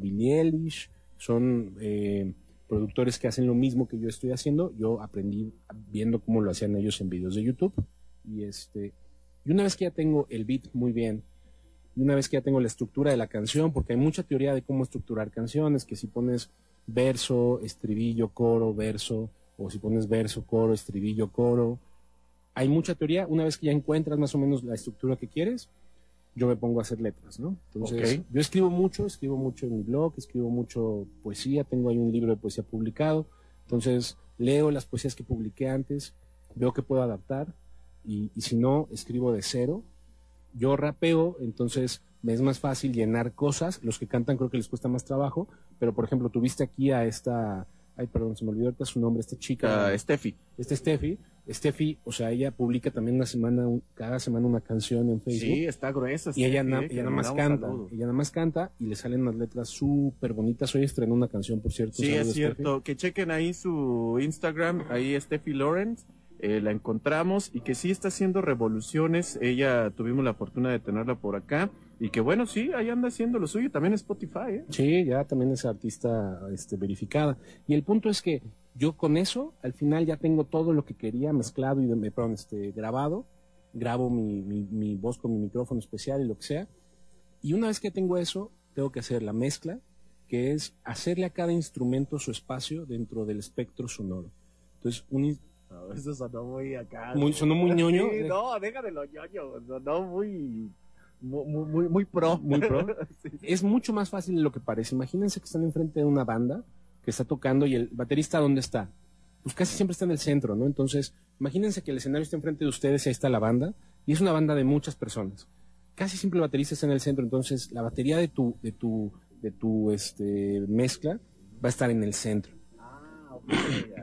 son eh, productores que hacen lo mismo que yo estoy haciendo. Yo aprendí viendo cómo lo hacían ellos en videos de YouTube. Y este, y una vez que ya tengo el beat muy bien, y una vez que ya tengo la estructura de la canción, porque hay mucha teoría de cómo estructurar canciones, que si pones verso, estribillo, coro, verso, o si pones verso, coro, estribillo, coro, hay mucha teoría. Una vez que ya encuentras más o menos la estructura que quieres, yo me pongo a hacer letras, ¿no? Entonces, Ok. yo escribo mucho, escribo mucho en mi blog, escribo mucho poesía, tengo ahí un libro de poesía publicado, entonces leo las poesías que publiqué antes, veo que puedo adaptar, y, y si no, escribo de cero. Yo rapeo, entonces me es más fácil llenar cosas. Los que cantan creo que les cuesta más trabajo, pero por ejemplo, tuviste aquí a esta, ay, perdón, se me olvidó ahorita su nombre, esta chica, Ah, Steffi. esta Steffi. Steffi, o sea, ella publica también una semana, un- cada semana una canción en Facebook. Sí, está gruesa. Y ella, na- eh, ella nada más canta, saludos. ella nada más canta y le salen unas letras súper bonitas. Hoy estrenó una canción, por cierto. Sí, es Steffi. cierto. Que chequen ahí su Instagram, ahí Steffi Lawrence. eh, la encontramos y que sí está haciendo revoluciones. Ella tuvimos la fortuna de tenerla por acá. Y que bueno, sí, ahí anda haciendo lo suyo. También Spotify, ¿eh? Sí, ya también es artista este, verificada. Y el punto es que yo con eso, al final ya tengo todo lo que quería mezclado y de- perdón, este, grabado. Grabo mi, mi, mi voz con mi micrófono especial y lo que sea. Y una vez que tengo eso, tengo que hacer la mezcla, que es hacerle a cada instrumento su espacio dentro del espectro sonoro. Entonces, un, No, eso sonó muy acá. Muy- sonó muy ñoño. Sí, no, deja de lo ñoño. Sonó muy, muy, muy, muy pro. Muy pro. Sí. es mucho más fácil de lo que parece. Imagínense que están enfrente de una banda que está tocando y el baterista ¿dónde está? Pues casi siempre está en el centro, ¿no? Entonces, imagínense que el escenario está enfrente de ustedes y ahí está la banda y es una banda de muchas personas. Casi siempre el baterista está en el centro, entonces la batería de tu de tu de tu este mezcla va a estar en el centro. Ah,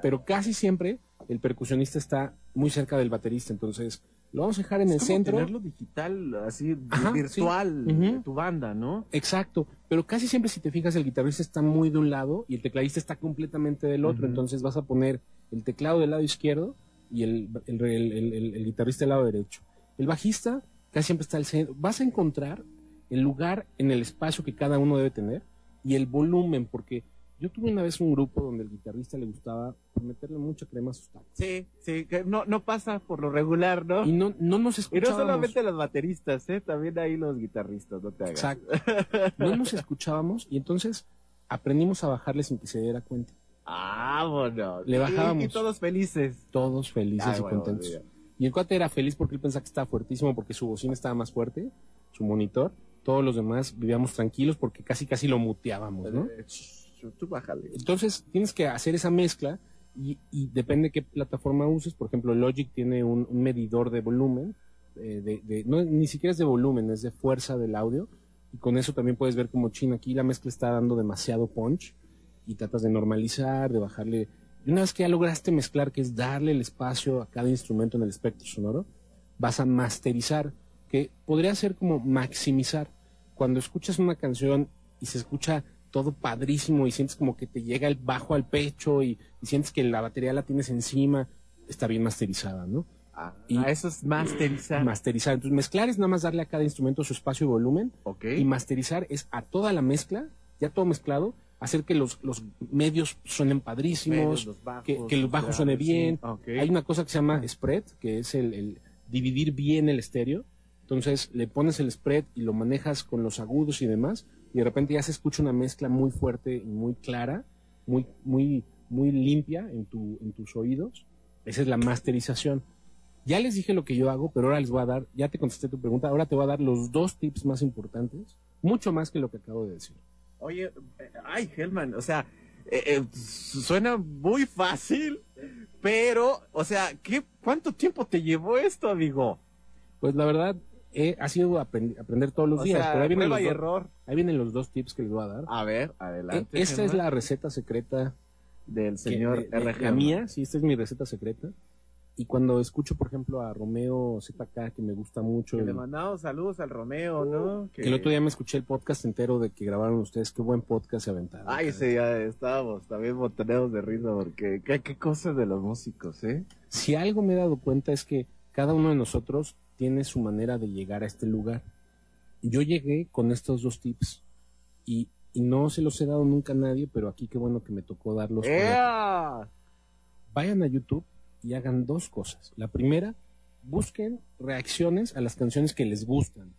Pero casi siempre el percusionista está muy cerca del baterista, entonces lo vamos a dejar en el como centro. tenerlo digital, así Ajá, virtual, sí. Ujú. de tu banda, ¿no? Exacto, pero casi siempre si te fijas el guitarrista está muy de un lado y el tecladista está completamente del otro, entonces vas a poner el teclado del lado izquierdo y el, el, el- el- el- el guitarrista del lado derecho. El bajista casi siempre está al centro. Vas a encontrar el lugar en el espacio que cada uno debe tener y el volumen, porque yo tuve una vez un grupo donde el guitarrista le gustaba meterle mucha crema a sus tacos. Sí, sí, que no, no pasa por lo regular, ¿no? Y no, no nos Y no escuchábamos. solamente los bateristas, ¿eh? También ahí los guitarristas, no te hagas. Exacto. No nos escuchábamos y entonces aprendimos a bajarle sin que se diera cuenta. Vámonos. Le Y- bajábamos. Y, todos felices. Todos felices Ay, y bueno, contentos. mira. Y el cuate era feliz porque él pensaba que estaba fuertísimo porque su bocina estaba más fuerte, su monitor. Todos los demás vivíamos tranquilos porque casi casi lo muteábamos, ¿no? Eh, Entonces tienes que hacer esa mezcla Y, y depende qué plataforma uses. Por ejemplo, Logic tiene un, medidor de volumen. eh, de, ni siquiera es de volumen, es de fuerza del audio. Y con eso también puedes ver como chino aquí la mezcla está dando demasiado punch. Y tratas de normalizar, de bajarle. Y una vez que ya lograste mezclar, que es darle el espacio a cada instrumento en el espectro sonoro, vas a masterizar, que podría ser como maximizar. Cuando escuchas una canción y se escucha todo padrísimo y sientes como que te llega el bajo al pecho y, y sientes que la batería la tienes encima, está bien masterizada, ¿no? Ah, Y- eso es masterizar. Masterizar. Entonces, mezclar es nada más darle a cada instrumento su espacio y volumen. ok. Y masterizar es a toda la mezcla, ya todo mezclado, hacer que los, los medios suenen padrísimos, Medios, los bajos, que, que el bajo suene sí. bien. Ok. Hay una cosa que se llama spread, que es el, el dividir bien el estéreo. Entonces le pones el spread y lo manejas con los agudos y demás, y de repente ya se escucha una mezcla muy fuerte y muy clara, muy, muy, muy limpia en, tu, en tus oídos. Esa es la masterización. Ya les dije lo que yo hago, pero ahora les voy a dar, ya te contesté tu pregunta, ahora te voy a dar los dos tips más importantes, mucho más que lo que acabo de decir. Oye, eh, ay, Hellman, o sea, eh, eh, suena muy fácil, pero, o sea, ¿qué, ¿cuánto tiempo te llevó esto, amigo? Pues la verdad, eh, ha sido aprend- aprender todos los o días, sea, pero ahí vienen, los y dos, error. ahí vienen los dos tips que les voy a dar. A ver, Eh, adelante. esta es la receta secreta del señor de- de- RG. La mía, sí, esta es mi receta secreta. Y cuando escucho, por ejemplo, a Romeo ZK, que me gusta mucho, Que el, le mandamos saludos al Romeo, ¿no? Que- el otro día me escuché el podcast entero de que grabaron ustedes, qué buen podcast se aventaron. Ay, ese ya estábamos también botoneados de risa porque qué, qué cosas de los músicos, ¿eh? Si algo me he dado cuenta es que cada uno de nosotros tiene su manera de llegar a este lugar. Yo llegué con estos dos tips y, y no se los he dado nunca a nadie, pero aquí qué bueno que me tocó darlos. Vayan a YouTube y hagan dos cosas. La primera, busquen reacciones a las canciones que les gustan.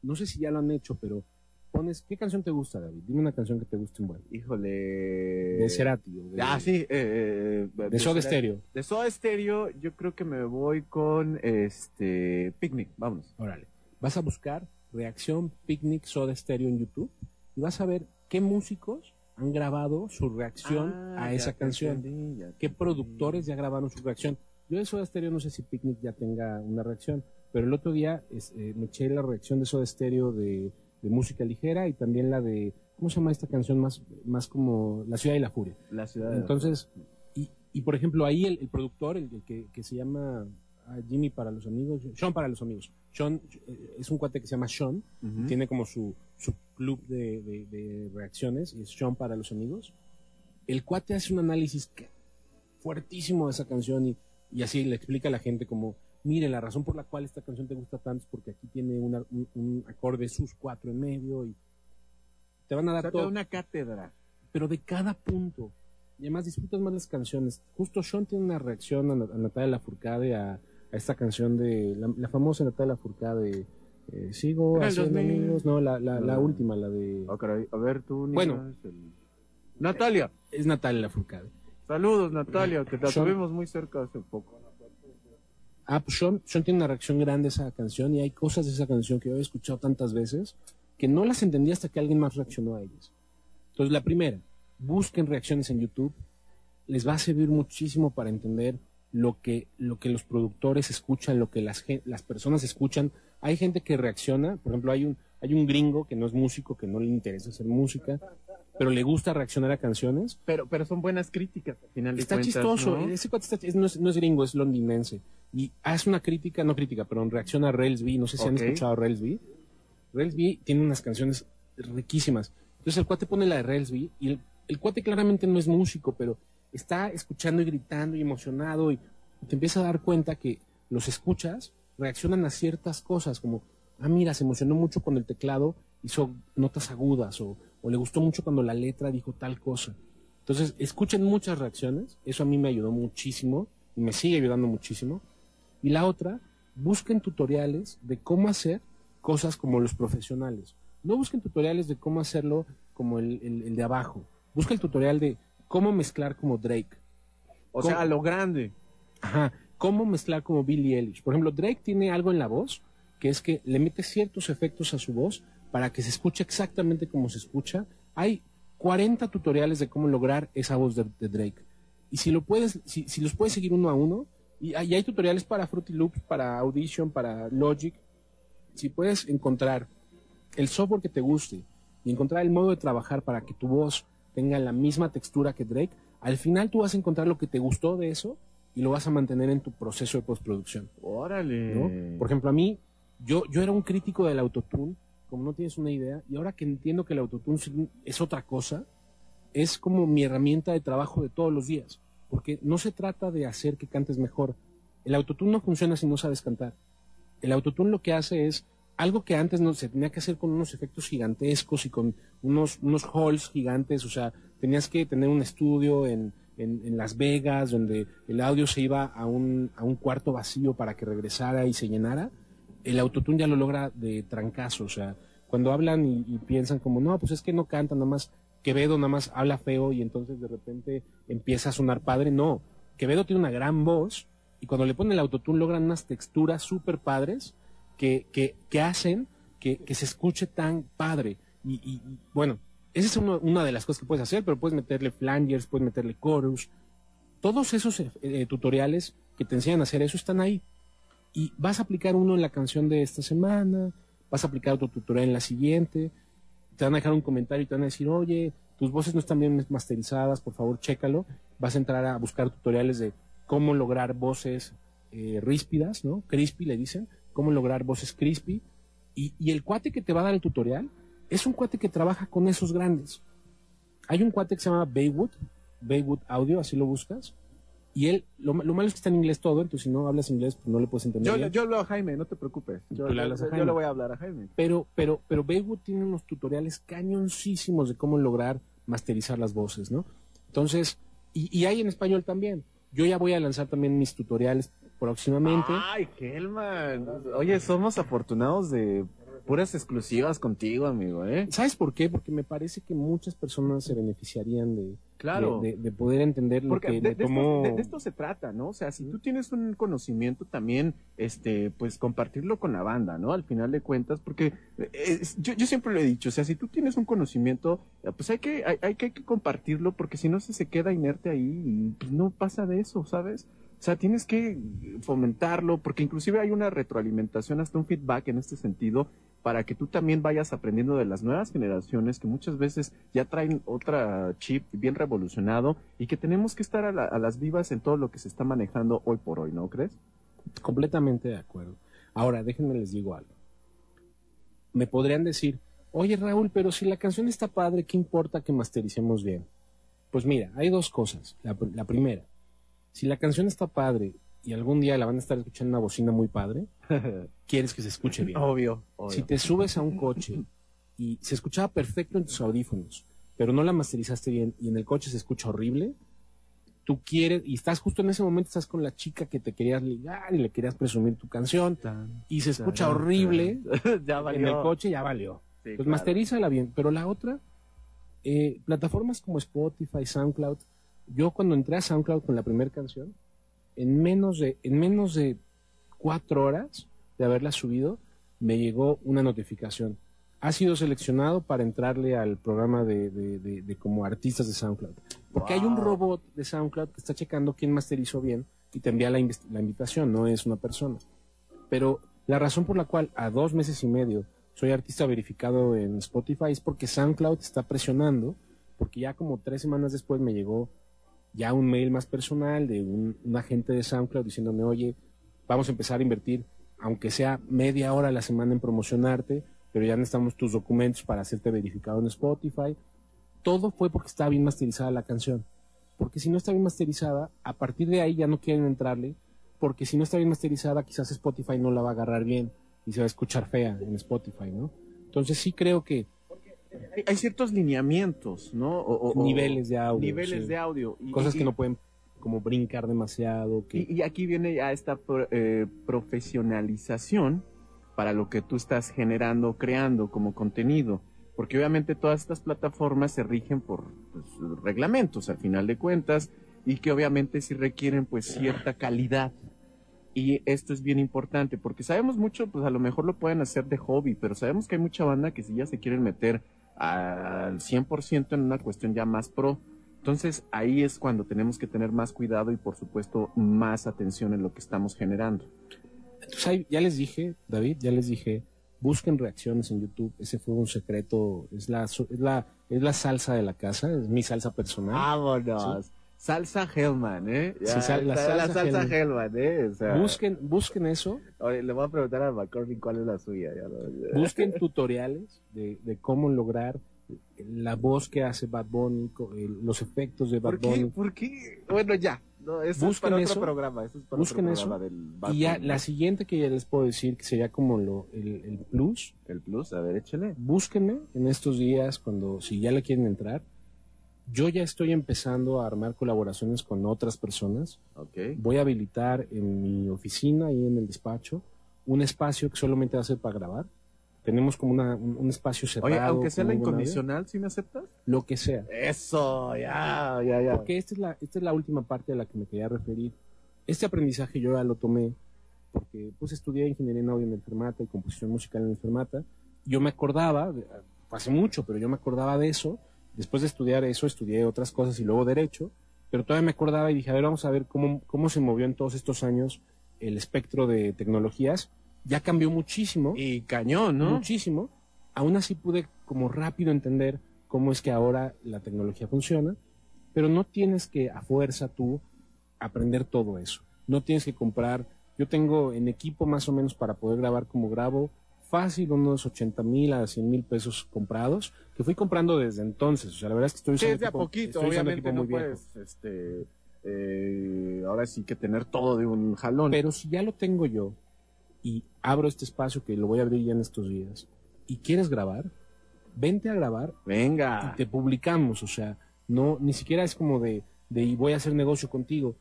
No sé si ya lo han hecho, pero pones, ¿qué canción te gusta, David? Dime una canción que te guste un buen. Híjole. De Cerati. o de, Ah, sí. eh, eh, De Soda. Stereo. De Soda Stereo, yo creo que me voy con este Picnic, vámonos. Órale. Vas a buscar reacción Picnic Soda Stereo en YouTube y vas a ver qué músicos han grabado su reacción Ah, a esa canción. entendí, ¿Qué productores ya grabaron su reacción? Yo de Soda Stereo no sé si Picnic ya tenga una reacción, pero el otro día es, eh, me eché la reacción de Soda Stereo de, de música ligera y también la de, ¿cómo se llama esta canción? Más, más como La Ciudad y la Furia. La ciudad de- Entonces, y, y por ejemplo, ahí el, el productor, el, el que, que se llama ah, Jimmy para los amigos, Sean para los amigos. Sean eh, es un cuate que se llama Sean, Ujú. tiene como su, su club de, de- de reacciones y es Sean para los amigos. El cuate hace un análisis fuertísimo de esa canción y, y así le explica a la gente como, mire, la razón por la cual esta canción te gusta tanto es porque aquí tiene una- un, un acorde sus cuatro en medio y te van a O dar sea, todo toda una cátedra. pero de cada punto. Y además disfrutas más las canciones. Justo Sean tiene una reacción a, Na- a Natalia Lafourcade a, a esta canción de la, la famosa Natalia Lafourcade. Eh, sigo haciendo 2000. amigos. No, la, la, la No. última, la de. Caray. A ver, tú, Bueno. el- Natalia. Es Natalia Lafourcade. Saludos, Natalia, que te Sean- tuvimos muy cerca hace poco. Ah, pues Sean, Sean tiene una reacción grande a esa canción y hay cosas de esa canción que yo he escuchado tantas veces que no las entendí hasta que alguien más reaccionó a ellas. Entonces, la primera, busquen reacciones en YouTube. Les va a servir muchísimo para entender lo que, lo que los productores escuchan, lo que las, las personas escuchan. Hay gente que reacciona, por ejemplo, hay un, hay un gringo que no es músico, que no le interesa hacer música, pero le gusta reaccionar a canciones Pero, pero son buenas críticas al final de Está cuentas, chistoso. ¿no? Ese cuate está- es- no, es, no es gringo, es londinense. Y hace una crítica, no crítica, pero en reacción a Rails B. No sé si han Ok. escuchado a Rails B. Rails B tiene unas canciones riquísimas. Entonces el cuate pone la de Rails B y el, el cuate claramente no es músico, pero está escuchando y gritando y emocionado y te empieza a dar cuenta que los escuchas reaccionan a ciertas cosas como, ah, mira, se emocionó mucho cuando el teclado hizo notas agudas o, o le gustó mucho cuando la letra dijo tal cosa. Entonces, escuchen muchas reacciones, eso a mí me ayudó muchísimo y me sigue ayudando muchísimo. Y la otra, busquen tutoriales de cómo hacer cosas como los profesionales. No busquen tutoriales de cómo hacerlo como el, el- el de abajo. Busca el tutorial de cómo mezclar como Drake. O sea, ¿Cómo? a lo grande. Ajá. Cómo mezclar como Billie Eilish. Por ejemplo, Drake tiene algo en la voz que es que le mete ciertos efectos a su voz para que se escuche exactamente como se escucha. Hay 40 tutoriales de cómo lograr esa voz de, de Drake. Y si lo puedes, si, si los puedes seguir uno a uno, y, hay- y hay tutoriales para Fruity Loops, para Audition, para Logic, si puedes encontrar el software que te guste y encontrar el modo de trabajar para que tu voz tenga la misma textura que Drake, al final tú vas a encontrar lo que te gustó de eso y lo vas a mantener en tu proceso de postproducción. Órale. ¿no? Por ejemplo, a mí, yo, yo era un crítico del autotune, como no tienes una idea, y ahora que entiendo que el autotune es otra cosa, es como mi herramienta de trabajo de todos los días, porque no se trata de hacer que cantes mejor. El autotune no funciona si no sabes cantar. El autotune lo que hace es algo que antes no se tenía que hacer con unos efectos gigantescos y con unos, unos halls gigantes, o sea, tenías que tener un estudio en, en, en Las Vegas donde el audio se iba a un, a un cuarto vacío para que regresara y se llenara. El autotune ya lo logra de trancazo, o sea, cuando hablan y, piensan como, no, pues es que no canta, nada más, Quevedo nada más habla feo y entonces de repente empieza a sonar padre, no, Quevedo tiene una gran voz y cuando le ponen el autotune logran unas texturas súper padres que, que, que hacen que, que se escuche tan padre. Y, y- y, bueno, esa es una de las cosas que puedes hacer, pero puedes meterle flangers, puedes meterle chorus. Todos esos eh, eh, tutoriales que te enseñan a hacer eso están ahí. Y vas a aplicar uno en la canción de esta semana, vas a aplicar otro tutorial en la siguiente, te van a dejar un comentario y te van a decir, oye, tus voces no están bien masterizadas, por favor, chécalo. Vas a entrar a buscar tutoriales de cómo lograr voces eh, ríspidas, ¿no? Crispy le dicen, cómo lograr voces crispy. Y, y el cuate que te va a dar el tutorial es un cuate que trabaja con esos grandes. Hay un cuate que se llama Baywood, Baywood Audio, así lo buscas. Y él, lo, lo malo es que está en inglés todo, entonces si no hablas inglés, pues no le puedes entender. Yo, bien. yo hablo a Jaime, no te preocupes. Yo, yo- le voy a hablar a Jaime. Pero, pero, pero Baywood tiene unos tutoriales cañoncísimos de cómo lograr masterizar las voces, ¿no? Entonces, y, y hay en español también. Yo ya voy a lanzar también mis tutoriales próximamente. Ay, Helman. Oye, somos afortunados de puras exclusivas contigo, amigo, ¿eh? ¿Sabes por qué? Porque me parece que muchas personas se beneficiarían de, Claro. de, de- de poder entender lo Porque que de, tomó. esto, de- esto se trata, ¿no? O sea, si tú tienes un conocimiento también, este, pues compartirlo con la banda, ¿no? Al final de cuentas, porque eh, es- yo, yo siempre lo he dicho, o sea, si tú tienes un conocimiento, eh, pues hay que, hay, hay que, hay que compartirlo, porque si no se, se queda inerte ahí y pues, no pasa de eso, ¿sabes? O sea, tienes que fomentarlo, porque inclusive hay una retroalimentación, hasta un feedback en este sentido, para que tú también vayas aprendiendo de las nuevas generaciones que muchas veces ya traen otra chip bien revolucionado y que tenemos que estar a, la- a las vivas en todo lo que se está manejando hoy por hoy, ¿no crees? Completamente de acuerdo. Ahora, déjenme les digo algo. Me podrían decir, oye Raúl, pero si la canción está padre, ¿qué importa que mastericemos bien? Pues mira, hay dos cosas. La, pr- la primera, si la canción está padre y algún día la van a estar escuchando en una bocina muy padre, quieres que se escuche bien. Obvio, obvio. Si te subes a un coche y se escuchaba perfecto en tus audífonos, pero no la masterizaste bien y en el coche se escucha horrible, tú quieres, y estás justo en ese momento, estás con la chica que te querías ligar y le querías presumir tu canción y se escucha Tan, horrible ya en valió. el coche, ya valió. Sí, Pues claro. masterízala bien, pero la otra, eh, plataformas como Spotify, SoundCloud, yo cuando entré a SoundCloud con la primera canción, en menos de, en menos de cuatro horas de haberla subido, me llegó una notificación. Ha sido seleccionado para entrarle al programa de, de- de- de como artistas de SoundCloud. Porque hay un robot de SoundCloud que está checando quién masterizó bien y te envía la, la invitación, no es una persona. Pero la razón por la cual a dos meses y medio soy artista verificado en Spotify es porque SoundCloud está presionando, porque ya como tres semanas después me llegó ya un mail más personal de un, agente de SoundCloud diciéndome, oye, vamos a empezar a invertir, aunque sea media hora a la semana en promocionarte, pero ya necesitamos tus documentos para hacerte verificado en Spotify. Todo fue porque estaba bien masterizada la canción. Porque si no está bien masterizada, a partir de ahí ya no quieren entrarle, porque si no está bien masterizada, quizás Spotify no la va a agarrar bien y se va a escuchar fea en Spotify, ¿no? Entonces sí creo que Hay, hay ciertos lineamientos, ¿no? O- o- o- niveles de audio, Niveles sí. de audio. Y- cosas y- que no pueden como brincar demasiado, que Y, y aquí viene ya esta pro- eh, profesionalización para lo que tú estás generando, creando como contenido. Porque obviamente todas estas plataformas se rigen por pues, reglamentos al final de cuentas y que obviamente sí requieren pues cierta calidad. Y esto es bien importante porque sabemos mucho, pues a lo mejor lo pueden hacer de hobby, pero sabemos que hay mucha banda que si ya se quieren meter al 100% en una cuestión ya más pro, Entonces ahí es cuando tenemos que tener más cuidado y por supuesto más atención en lo que estamos generando. Entonces, ahí ya les dije, David, ya les dije, busquen reacciones en YouTube. Ese fue un secreto, es la, es la, es la salsa de la casa, es mi salsa personal. Vámonos. Salsa Hellman, ¿eh? Sí, sal- la salsa Hellman, Hellman. ¿eh? O sea, Busquen, busquen eso, oye, le voy a preguntar a McCormick cuál es la suya. ya lo- busquen tutoriales de, de cómo lograr la voz que hace Bad Bunny, los efectos de Bad ¿Por qué? Bunny. ¿Por qué? Bueno, ya. No, eso es Busquen para eso, otro programa. Eso es para busquen otro eso, programa del Bad Y ya Bunny. la siguiente que ya les puedo decir, que sería como lo, el, el plus, El plus, a ver, échale. búsquenme en estos días cuando, si ya le quieren entrar. Yo ya estoy empezando a armar colaboraciones con otras personas. Voy a habilitar en mi oficina y en el despacho un espacio que solamente va a ser para grabar. Tenemos como una, un, un espacio cerrado. Oye, aunque sea la incondicional, ¿sí me aceptas? Lo que sea. Eso, ya, ya, ya. Porque esta es, la, esta es la última parte a la que me quería referir. Este aprendizaje yo ya lo tomé porque pues estudié ingeniería en audio en el Fermata y composición musical en el Fermata. Yo me acordaba, hace mucho, pero yo me acordaba de eso. Después de estudiar eso, estudié otras cosas y luego derecho. Pero todavía me acordaba y dije, a ver, vamos a ver cómo, cómo se movió en todos estos años el espectro de tecnologías. Ya cambió muchísimo Y cañón, ¿no? muchísimo. Aún así pude como rápido entender cómo es que ahora la tecnología funciona, pero no tienes que a fuerza tú aprender todo eso. No tienes que comprar, yo tengo en equipo más o menos para poder grabar como grabo, fácil unos 80 mil a 100 mil pesos comprados, que fui comprando desde entonces. O sea, la verdad es que estoy Sí, usando es de a poquito, obviamente no puedes, este, eh, ahora sí que tener todo de un jalón. Pero si ya lo tengo yo y abro este espacio que lo voy a abrir ya en estos días y quieres grabar, vente a grabar Venga. y te publicamos, o sea, no, ni siquiera es como de, de "Y voy a hacer negocio contigo.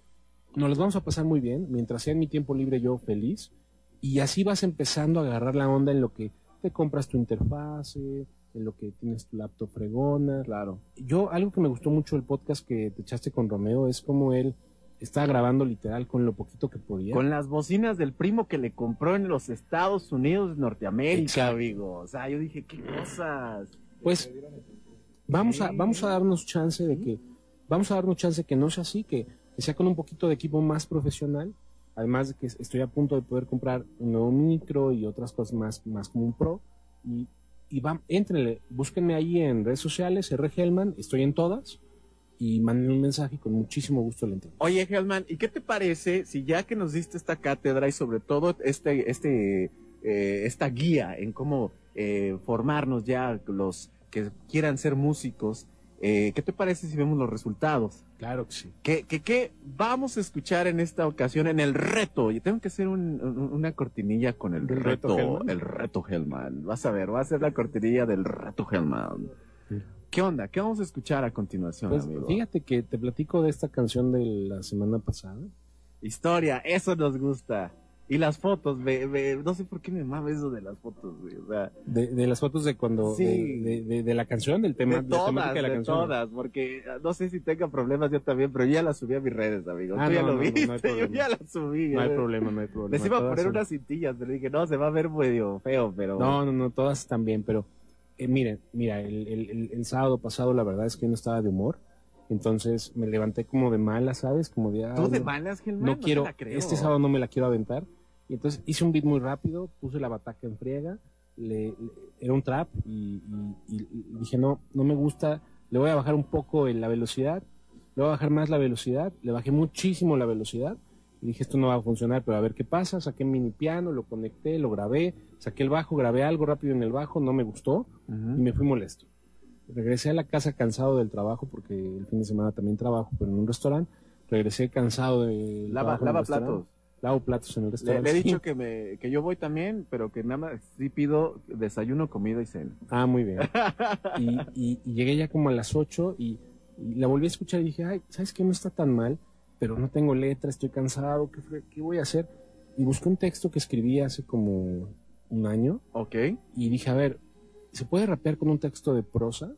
Nos las vamos a pasar muy bien, mientras sea en mi tiempo libre yo feliz, y así vas empezando a agarrar la onda en lo que te compras tu interfase, en lo que tienes tu laptop fregona. Claro. Yo, algo que me gustó mucho del podcast que te echaste con Romeo es como él estaba grabando literal con lo poquito que podía. Con las bocinas del primo que le compró en los Estados Unidos de Norteamérica, Exacto. amigo. O sea, yo dije, qué cosas. Pues vamos a, vamos a darnos chance de que, vamos a darnos chance que no sea así, que, que sea con un poquito de equipo más profesional, además de que estoy a punto de poder comprar un nuevo micro y otras cosas más, más como un pro, y, y va, éntrenle, búsquenme ahí en redes sociales, R. Hellman, estoy en todas, y manden un mensaje y con muchísimo gusto le entiendo. Oye, Helman, ¿y qué te parece si ya que nos diste esta cátedra y sobre todo este, este, eh, esta guía en cómo eh, formarnos ya los que quieran ser músicos, eh, ¿qué te parece si vemos los resultados? Claro que sí. ¿Qué, qué, qué vamos a escuchar en esta ocasión en el reto? Yo tengo que hacer un- un- una cortinilla con el ¿Del reto, reto Hellman? el reto Hellman. Vas a ver, va a ser la cortinilla del reto Hellman. ¿Qué onda? ¿Qué vamos a escuchar a continuación, Pues, amigo? fíjate que te platico de esta canción de la semana pasada. Historia, eso nos gusta. Y las fotos, me- me- no sé por qué me mama eso de las fotos, güey. O sea, De, de las fotos de cuando, Sí. de, de- de- de la canción, del tema, de todas, de la de canción. todas, porque ah, no sé si tenga problemas yo también, pero yo ya las subí a mis redes, amigo. Ah, Tú ya lo no, no, no hay viste, yo ya las subí. No hay problema, no hay problema. Les iba a poner son- unas cintillas, pero dije, no, se va a ver medio feo, pero... No, no, no, todas están bien, pero eh, miren, mira, el, el- el- el sábado pasado la verdad es que no estaba de humor, entonces me levanté como de mala, ¿sabes? Como de... ah, ¿Tú de malas, Gelman? no quiero, este sábado no me la quiero aventar. Y entonces hice un beat muy rápido, puse la bataca en friega, le- le- era un trap y, y- y- dije, no, no me gusta, le voy a bajar un poco en la velocidad, le voy a bajar más la velocidad, le bajé muchísimo la velocidad y dije, esto no va a funcionar, pero a ver qué pasa, saqué mini piano, lo conecté, lo grabé, saqué el bajo, grabé algo rápido en el bajo, no me gustó y me fui molesto. Regresé a la casa cansado del trabajo, porque el fin de semana también trabajo, pero en un restaurante. Regresé cansado de Lava, lava platos. Lavo platos en el Le, restaurante. le he sí. dicho que, me, que yo voy también, pero que nada más sí pido desayuno, comida y cena. Ah, muy bien. Y, y- y llegué ya como a las 8 y, y la volví a escuchar y dije, ay, ¿sabes qué? No está tan mal, pero no tengo letra, estoy cansado, ¿qué, qué voy a hacer? Y busqué un texto que escribí hace como un año ¿Ok? y dije, a ver, ¿se puede rapear con un texto de prosa?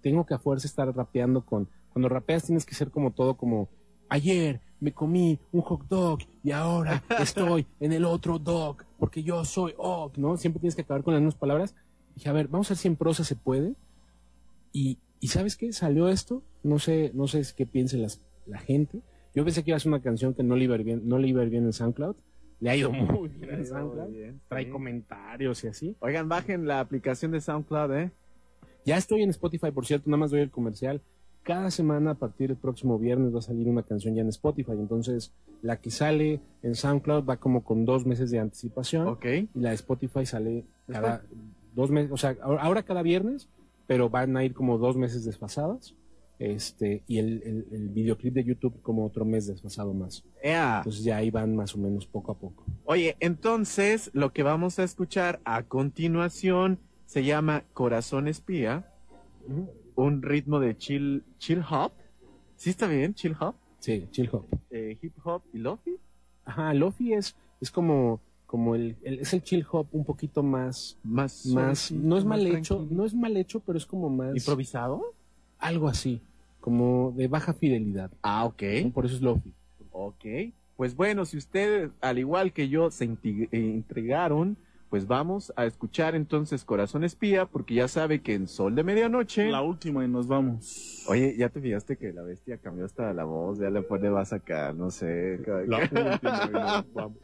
Tengo que a fuerza estar rapeando con... Cuando rapeas tienes que ser como todo como... Ayer me comí un hot dog y ahora estoy en el otro dog porque yo soy og, ¿no? Siempre tienes que acabar con las mismas palabras. Dije, a ver, vamos a ver si en prosa se puede. Y, ¿Y sabes qué? Salió esto, no sé, no sé qué piense las, la gente. Yo pensé que iba a ser una canción que no le iba a ir bien, no le iba a ir bien en SoundCloud. Le ha ido muy bien en SoundCloud. bien, Trae sí. comentarios y así. Oigan, bajen la aplicación de SoundCloud, ¿eh? Ya estoy en Spotify, por cierto, nada más doy el comercial. Cada semana, a partir del próximo viernes, va a salir una canción ya en Spotify. Entonces, la que sale en SoundCloud va como con dos meses de anticipación. Ok. Y la de Spotify sale cada dos meses, o sea, ahora cada viernes, pero van a ir como dos meses desfasadas. Este, y el, el- el videoclip de YouTube como otro mes desfasado más. Entonces ya ahí van más o menos poco a poco. Oye, entonces lo que vamos a escuchar a continuación se llama Corazón Espía, un ritmo de chill, chill hop. ¿Sí está bien? Chill hop, Sí, chill hop. eh, hip hop y lofi. Ajá, Lofi es, es como, como el, el- es el chill hop un poquito más, Más, más, no es más mal hecho, tranquilo. no es mal hecho, pero es como más, ¿Improvisado? algo así, como de baja fidelidad. Ah, ok. Por eso es Lofi. Ok. Pues bueno, si ustedes, al igual que yo, se eh, intrigaron, pues vamos a escuchar entonces Corazón Espía, porque ya sabe que en Sol de Medianoche... La última y nos vamos. Oye, ¿ya te fijaste que la bestia cambió hasta la voz? Ya le pone vas acá, no sé. La última y nos vamos.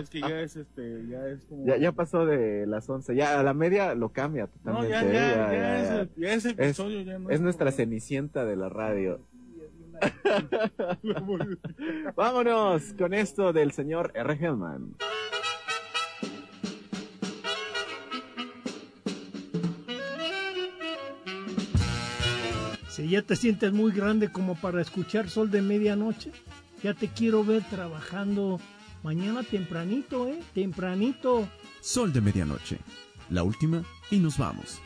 Es que ya es este, ya es como. Ya, ya pasó de las 11, ya a la media lo cambia No, totalmente. ya, ¿eh? ya, Ya, ya, ya, es, ya. el- ya ese episodio ya no Es nuestra como- cenicienta de la radio. Vámonos con esto del señor R. Hellman. Si ya te sientes muy grande como para escuchar Sol de Medianoche, ya te quiero ver trabajando mañana tempranito, ¿eh? Tempranito. Sol de medianoche. La última y nos vamos.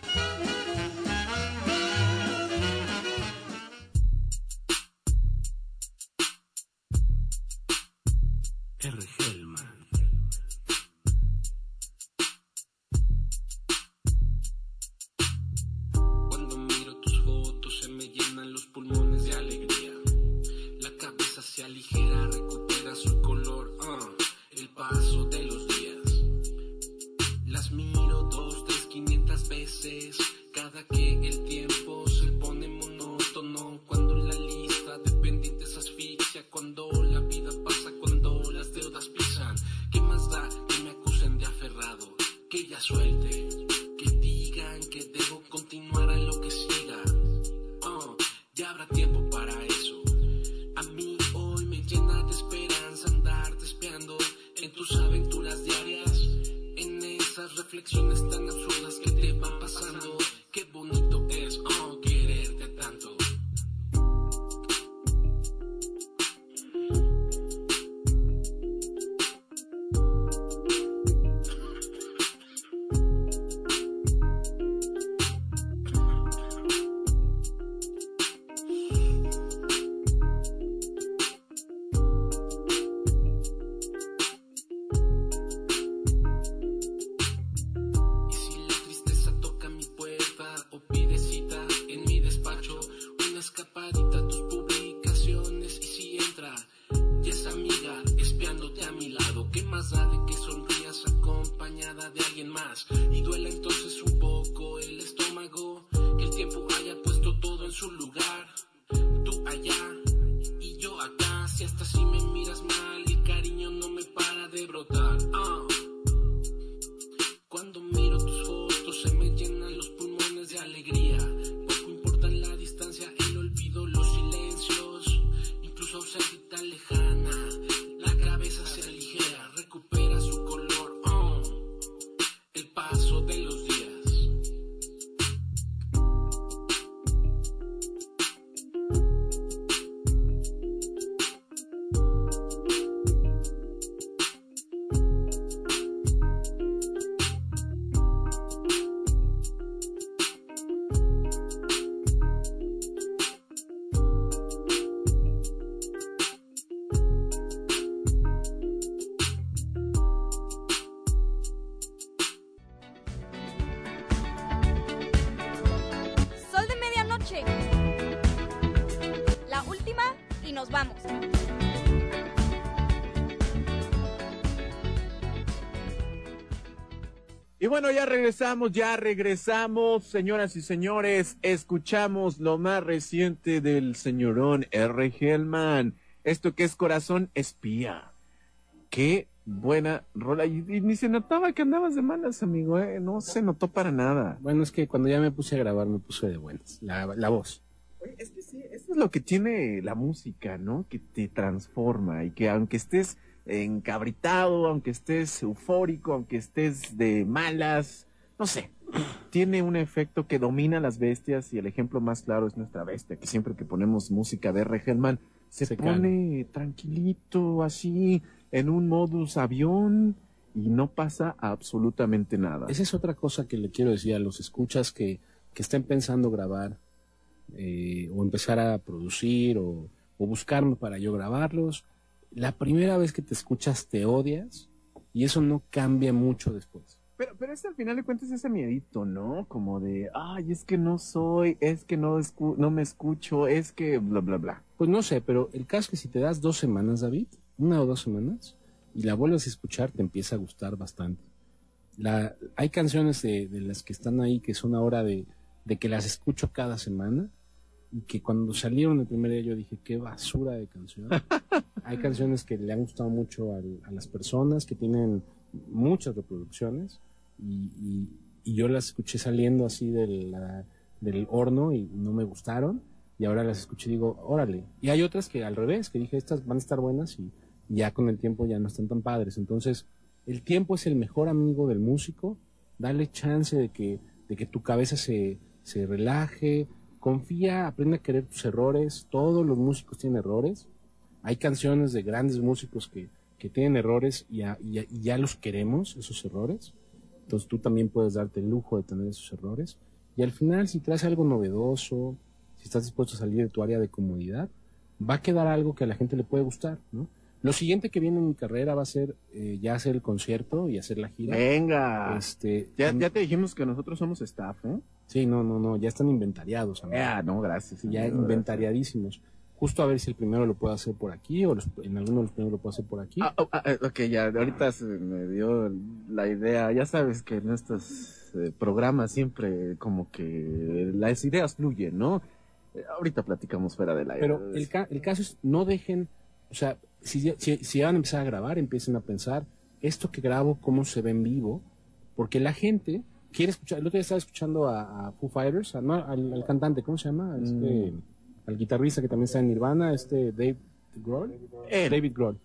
Bueno, ya regresamos, ya regresamos, señoras y señores. Escuchamos lo más reciente del señorón R. Hellman. Esto que es Corazón Espía. Qué buena rola. Y, y ni se notaba que andabas de malas, amigo, ¿eh? No se notó para nada. Bueno, es que cuando ya me puse a grabar me puse de buenas. La, la voz. Oye, es que sí, eso es lo que tiene la música, ¿no? Que te transforma y que aunque estés encabritado, aunque estés eufórico, aunque estés de malas, no sé, tiene un efecto que domina las bestias y el ejemplo más claro es nuestra bestia, que siempre que ponemos música de R. Hellman se, Se pone tranquilito, así, en un modus avión y no pasa absolutamente nada. Esa es otra cosa que le quiero decir a los escuchas que, que estén pensando grabar eh, o empezar a producir o, o buscarme para yo grabarlos. La primera vez que te escuchas te odias y eso no cambia mucho después. Pero, pero es al final de cuentas ese miedito, ¿no? Como de, ay, es que no soy, es que no, escu- no me escucho, es que bla, bla, bla. Pues no sé, pero el caso es que si te das dos semanas, David, una o dos semanas, y la vuelves a escuchar, te empieza a gustar bastante. La, hay canciones de, de las que están ahí que son ahora de, de que las escucho cada semana y que cuando salieron el primer día yo dije, qué basura de canción. hay canciones que le han gustado mucho al- a las personas, que tienen muchas reproducciones y, y- y yo las escuché saliendo así de la- del horno y no me gustaron y ahora las escuché y digo, órale. Y hay otras que al revés, que dije, estas van a estar buenas y ya con el tiempo ya no están tan padres. Entonces, el tiempo es el mejor amigo del músico, dale chance de que, de que tu cabeza se, se relaje, confía, aprende a querer tus errores, todos los músicos tienen errores, hay canciones de grandes músicos que, que tienen errores y, ya- y ya- y ya los queremos, esos errores, entonces tú también puedes darte el lujo de tener esos errores, y al final si traes algo novedoso, si estás dispuesto a salir de tu área de comodidad, va a quedar algo que a la gente le puede gustar, ¿no? Lo siguiente que viene en mi carrera va a ser eh, ya hacer el concierto y hacer la gira. Venga. Este, ya, ya te dijimos que nosotros somos staff, ¿eh? Sí, no, no, no, ya están inventariados. amigo. Ya, no, gracias. ya inventariadísimos. Justo a ver si el primero lo puedo hacer por aquí o los- en alguno de los primeros lo puedo hacer por aquí. Ah, oh, ah, eh, ok, ya, ahorita se me dio la idea. Ya sabes que en estos eh, programas siempre como que las ideas fluyen, ¿no? Eh, ahorita platicamos fuera del aire. Pero el, ca- el caso es, no dejen, o sea, si, ya- si, si van a empezar a grabar, empiecen a pensar, esto que grabo, cómo se ve en vivo, porque la gente quiere escuchar, el otro día estaba escuchando a, a Foo Fighters, a- no, al, al cantante, ¿cómo se llama? Este, Al guitarrista que también está en Nirvana, este Dave Grohl. David Grohl.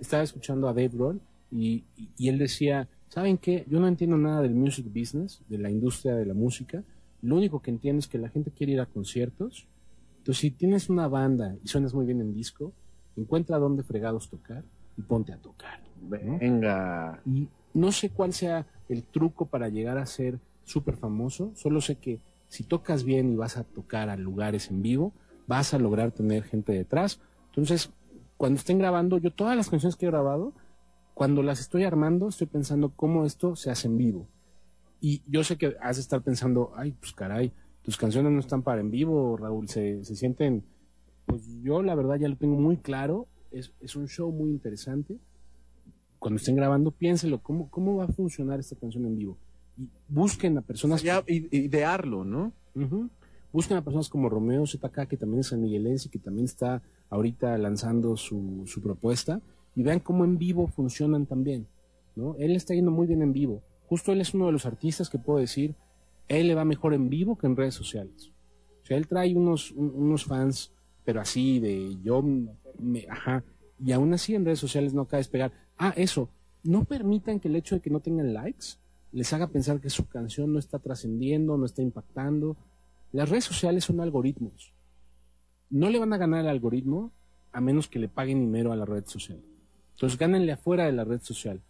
Estaba escuchando a Dave Grohl y, y- y él decía, ¿saben qué? Yo no entiendo nada del music business, de la industria de la música. Lo único que entiendo es que la gente quiere ir a conciertos. Entonces, si tienes una banda y suenas muy bien en disco, encuentra dónde fregados tocar y ponte a tocar. ¿no? Venga. Y no sé cuál sea el truco para llegar a ser súper famoso, solo sé que si tocas bien y vas a tocar a lugares en vivo, vas a lograr tener gente detrás. Entonces, cuando estén grabando, yo todas las canciones que he grabado, cuando las estoy armando, estoy pensando cómo esto se hace en vivo. Y yo sé que has de estar pensando, ay, pues caray, tus canciones no están para en vivo, Raúl, se, se sienten... Pues yo la verdad ya lo tengo muy claro, es, es un show muy interesante cuando estén grabando, piénselo, ¿cómo, ¿cómo va a funcionar esta canción en vivo? Y busquen a personas... Ya, idearlo, ¿no? Busquen a personas como Romeo ZK, que también es sanmiguelense, que también está ahorita lanzando su, su propuesta, y vean cómo en vivo funcionan también, ¿no? Él está yendo muy bien en vivo. Justo él es uno de los artistas que puedo decir, él le va mejor en vivo que en redes sociales. O sea, él trae unos, un- unos fans, pero así de yo, me, ajá, y aún así en redes sociales no acaba de despegar. Ah, eso, no permitan que el hecho de que no tengan likes les haga pensar que su canción no está trascendiendo, no está impactando. Las redes sociales son algoritmos. No le van a ganar al algoritmo a menos que le paguen dinero a la red social. Entonces gánenle afuera de la red social.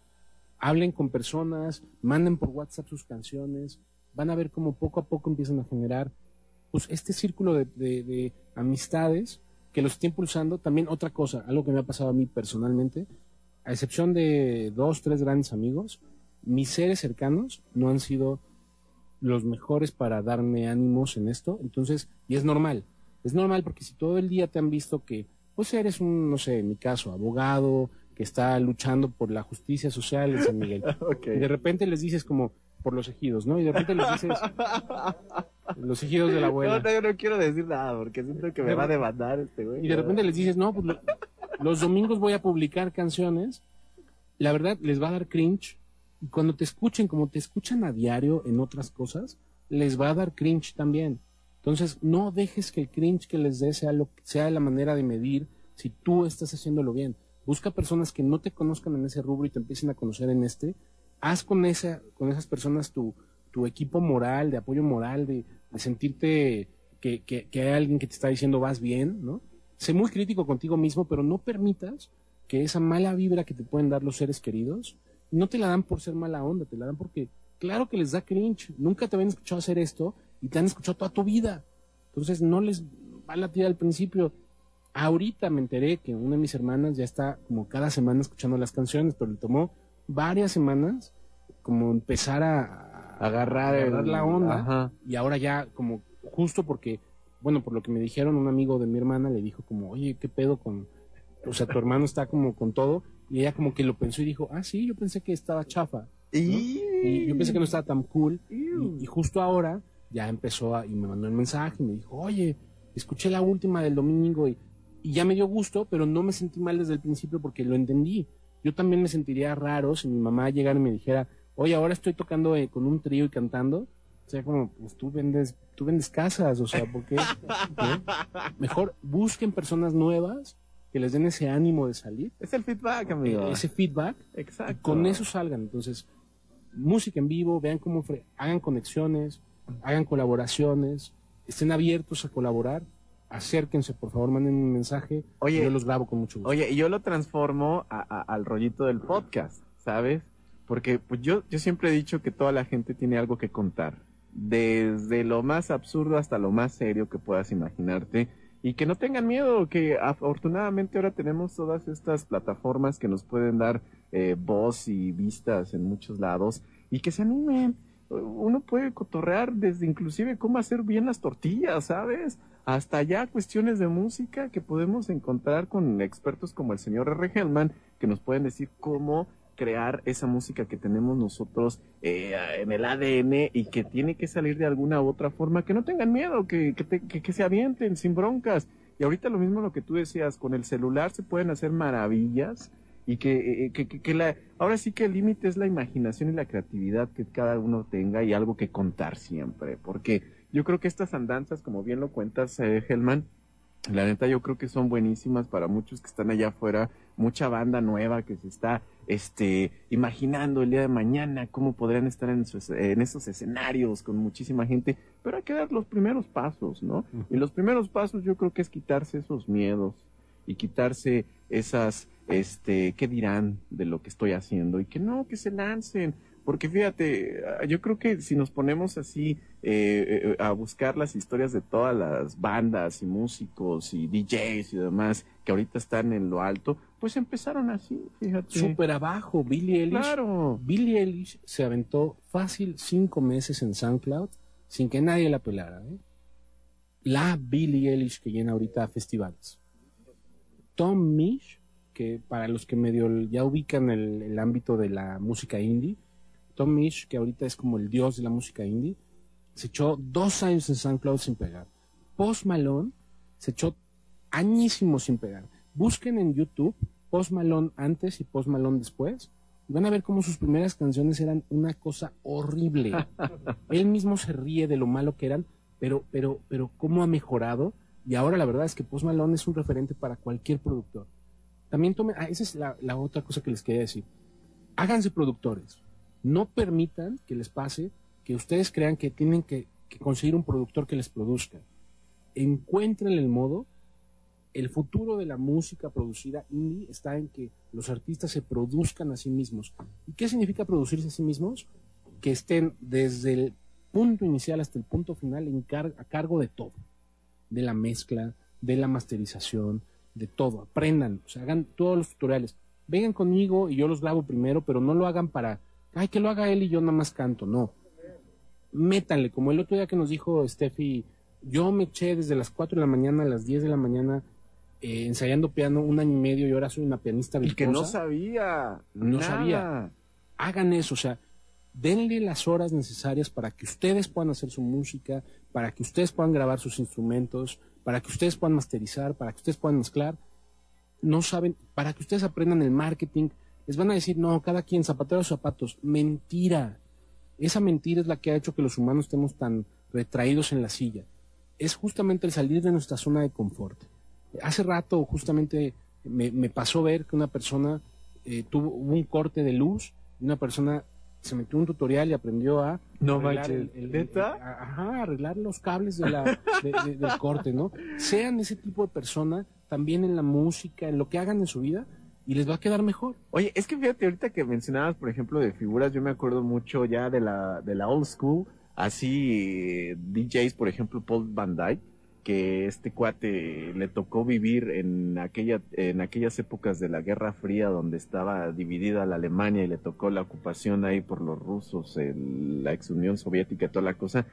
Hablen con personas, manden por WhatsApp sus canciones, van a ver cómo poco a poco empiezan a generar pues este círculo de, de- de amistades que los está impulsando. También otra cosa, algo que me ha pasado a mí personalmente, a excepción de dos, tres grandes amigos, mis seres cercanos no han sido los mejores para darme ánimos en esto. Entonces, y es normal. Es normal porque si todo el día te han visto que, pues eres un, no sé, en mi caso, abogado, que está luchando por la justicia social en San Miguel. Ok. Y de repente les dices como, por los ejidos, ¿no? Y de repente les dices, los ejidos de la No, abuela. no, yo no quiero decir nada porque siento que me va a demandar este güey. Y de repente les dices, no, pues lo- los domingos voy a publicar canciones. La verdad, les va a dar cringe. Y cuando te escuchen, como te escuchan a diario en otras cosas, les va a dar cringe también. Entonces, no dejes que el cringe que les dé sea, lo, sea la manera de medir si tú estás haciéndolo bien. Busca personas que no te conozcan en ese rubro y te empiecen a conocer en este. Haz con, esa, con esas personas tu, tu equipo moral, de apoyo moral, de, sentirte que, que, que hay alguien que te está diciendo vas bien, ¿no? Sé muy crítico contigo mismo, pero no permitas que esa mala vibra que te pueden dar los seres queridos, no te la dan por ser mala onda, te la dan porque, claro que les da cringe, nunca te habían escuchado hacer esto y te han escuchado toda tu vida. Entonces no les va a latir al principio. Ahorita me enteré que una de mis hermanas ya está como cada semana escuchando las canciones, pero le tomó varias semanas como empezar a, a agarrar, el- agarrar la onda Ajá. y ahora ya como justo porque bueno por lo que me dijeron un amigo de mi hermana le dijo como oye qué pedo con o sea tu hermano está como con todo y ella como que lo pensó y dijo ah sí yo pensé que estaba chafa Y... y yo pensé que no estaba tan cool y, y justo ahora ya empezó a, y me mandó el mensaje y me dijo oye escuché la última del domingo y, y ya me dio gusto pero no me sentí mal desde el principio porque lo entendí. Yo también me sentiría raro si mi mamá llegara y me dijera oye ahora estoy tocando eh, con un trío y cantando o sea, como, pues tú vendes, tú vendes casas, o sea, ¿por qué? ¿Qué? Mejor busquen personas nuevas que les den ese ánimo de salir, Es el feedback, amigo. eh, ese feedback, y Exacto. con eso salgan. Entonces, música en vivo, vean cómo hagan conexiones, hagan colaboraciones, estén abiertos a colaborar, acérquense, por favor, manden un mensaje, Oye, yo los grabo con mucho gusto. Oye, y yo lo transformo a- a- al rollito del podcast, ¿sabes? Porque pues yo, yo siempre he dicho que toda la gente tiene algo que contar. Desde lo más absurdo hasta lo más serio que puedas imaginarte. Y que no tengan miedo, que afortunadamente ahora tenemos todas estas plataformas que nos pueden dar eh, voz y vistas en muchos lados. Y que se animen. Uno puede cotorrear desde inclusive cómo hacer bien las tortillas, ¿sabes? hasta ya cuestiones de música que podemos encontrar con expertos como el señor R. Hellman, que nos pueden decir cómo crear esa música que tenemos nosotros eh, en el ADN y que tiene que salir de alguna otra forma, que no tengan miedo, que, que, te- que se avienten sin broncas. Y ahorita lo mismo lo que tú decías, con el celular se pueden hacer maravillas y que, eh, que, que- que la, ahora sí que el límite es la imaginación y la creatividad que cada uno tenga y algo que contar siempre, porque yo creo que estas andanzas, como bien lo cuentas, eh, Helman, la neta yo creo que son buenísimas para muchos que están allá afuera, mucha banda nueva que se está este imaginando el día de mañana cómo podrían estar en, sus- en esos escenarios con muchísima gente, pero hay que dar los primeros pasos, ¿no? Y los primeros pasos yo creo que es quitarse esos miedos y quitarse esas este qué dirán de lo que estoy haciendo y que no, que se lancen, porque fíjate, ah, yo creo que si nos ponemos así eh, eh, a buscar las historias de todas las bandas y músicos y DJs y demás que ahorita están en lo alto, pues empezaron así, fíjate. Súper abajo, Billie Eilish. Claro. Billie Eilish se aventó fácil cinco meses en SoundCloud sin que nadie la pelara. ¿eh? La Billie Eilish que llena ahorita festivales. Tom Misch, que para los que medio ya ubican el, el ámbito de la música indie, Tom Misch, que ahorita es como el dios de la música indie, se echó dos años en SoundCloud sin pegar. Post Malone se echó añísimos sin pegar. Busquen en YouTube Post Malone antes y Post Malone después. Y van a ver cómo sus primeras canciones eran una cosa horrible. Él mismo se ríe de lo malo que eran, pero, pero, pero cómo ha mejorado. Y ahora la verdad es que Post Malone es un referente para cualquier productor. También tomen, ah, esa es la, la otra cosa que les quería decir. Háganse productores. No permitan que les pase que ustedes crean que tienen que, conseguir un productor que les produzca. Encuentren el modo el futuro de la música producida indie está en que los artistas se produzcan a sí mismos. ¿Y qué significa producirse a sí mismos? Que estén desde el punto inicial hasta el punto final a cargo de todo. De la mezcla, de la masterización, de todo. Aprendan, o hagan todos los tutoriales. Vengan conmigo y yo los grabo primero, pero no lo hagan para, ay, que lo haga él y yo nada más canto. No. Métanle, como el otro día que nos dijo Steffi, yo me eché desde las 4 de la mañana a las 10 de la mañana eh, ensayando piano un año y medio y ahora soy una pianista Y que no virtuosa. sabía. No nada. sabía. Hagan eso, o sea, denle las horas necesarias para que ustedes puedan hacer su música, para que ustedes puedan grabar sus instrumentos, para que ustedes puedan masterizar, para que ustedes puedan mezclar. No saben, para que ustedes aprendan el marketing, les van a decir, no, cada quien zapatero a sus zapatos. Mentira. Esa mentira es la que ha hecho que los humanos estemos tan retraídos en la silla. Es justamente el salir de nuestra zona de confort. Hace rato justamente me, me pasó ver que una persona eh, tuvo un corte de luz y una persona se metió en un tutorial y aprendió a No arreglar manches, ¿neta? a- ajá, arreglar los cables de la, de- de- del corte, ¿no? Sean ese tipo de persona también en la música, en lo que hagan en su vida y les va a quedar mejor. Oye, es que fíjate, ahorita que mencionabas, por ejemplo, de figuras, yo me acuerdo mucho ya de la, de la old school, así DJs, por ejemplo, Paul Van Dyke, que este cuate le tocó vivir en aquella, en aquellas épocas de la Guerra Fría donde estaba dividida la Alemania y le tocó la ocupación ahí por los rusos, el- la ex Unión Soviética toda la cosa.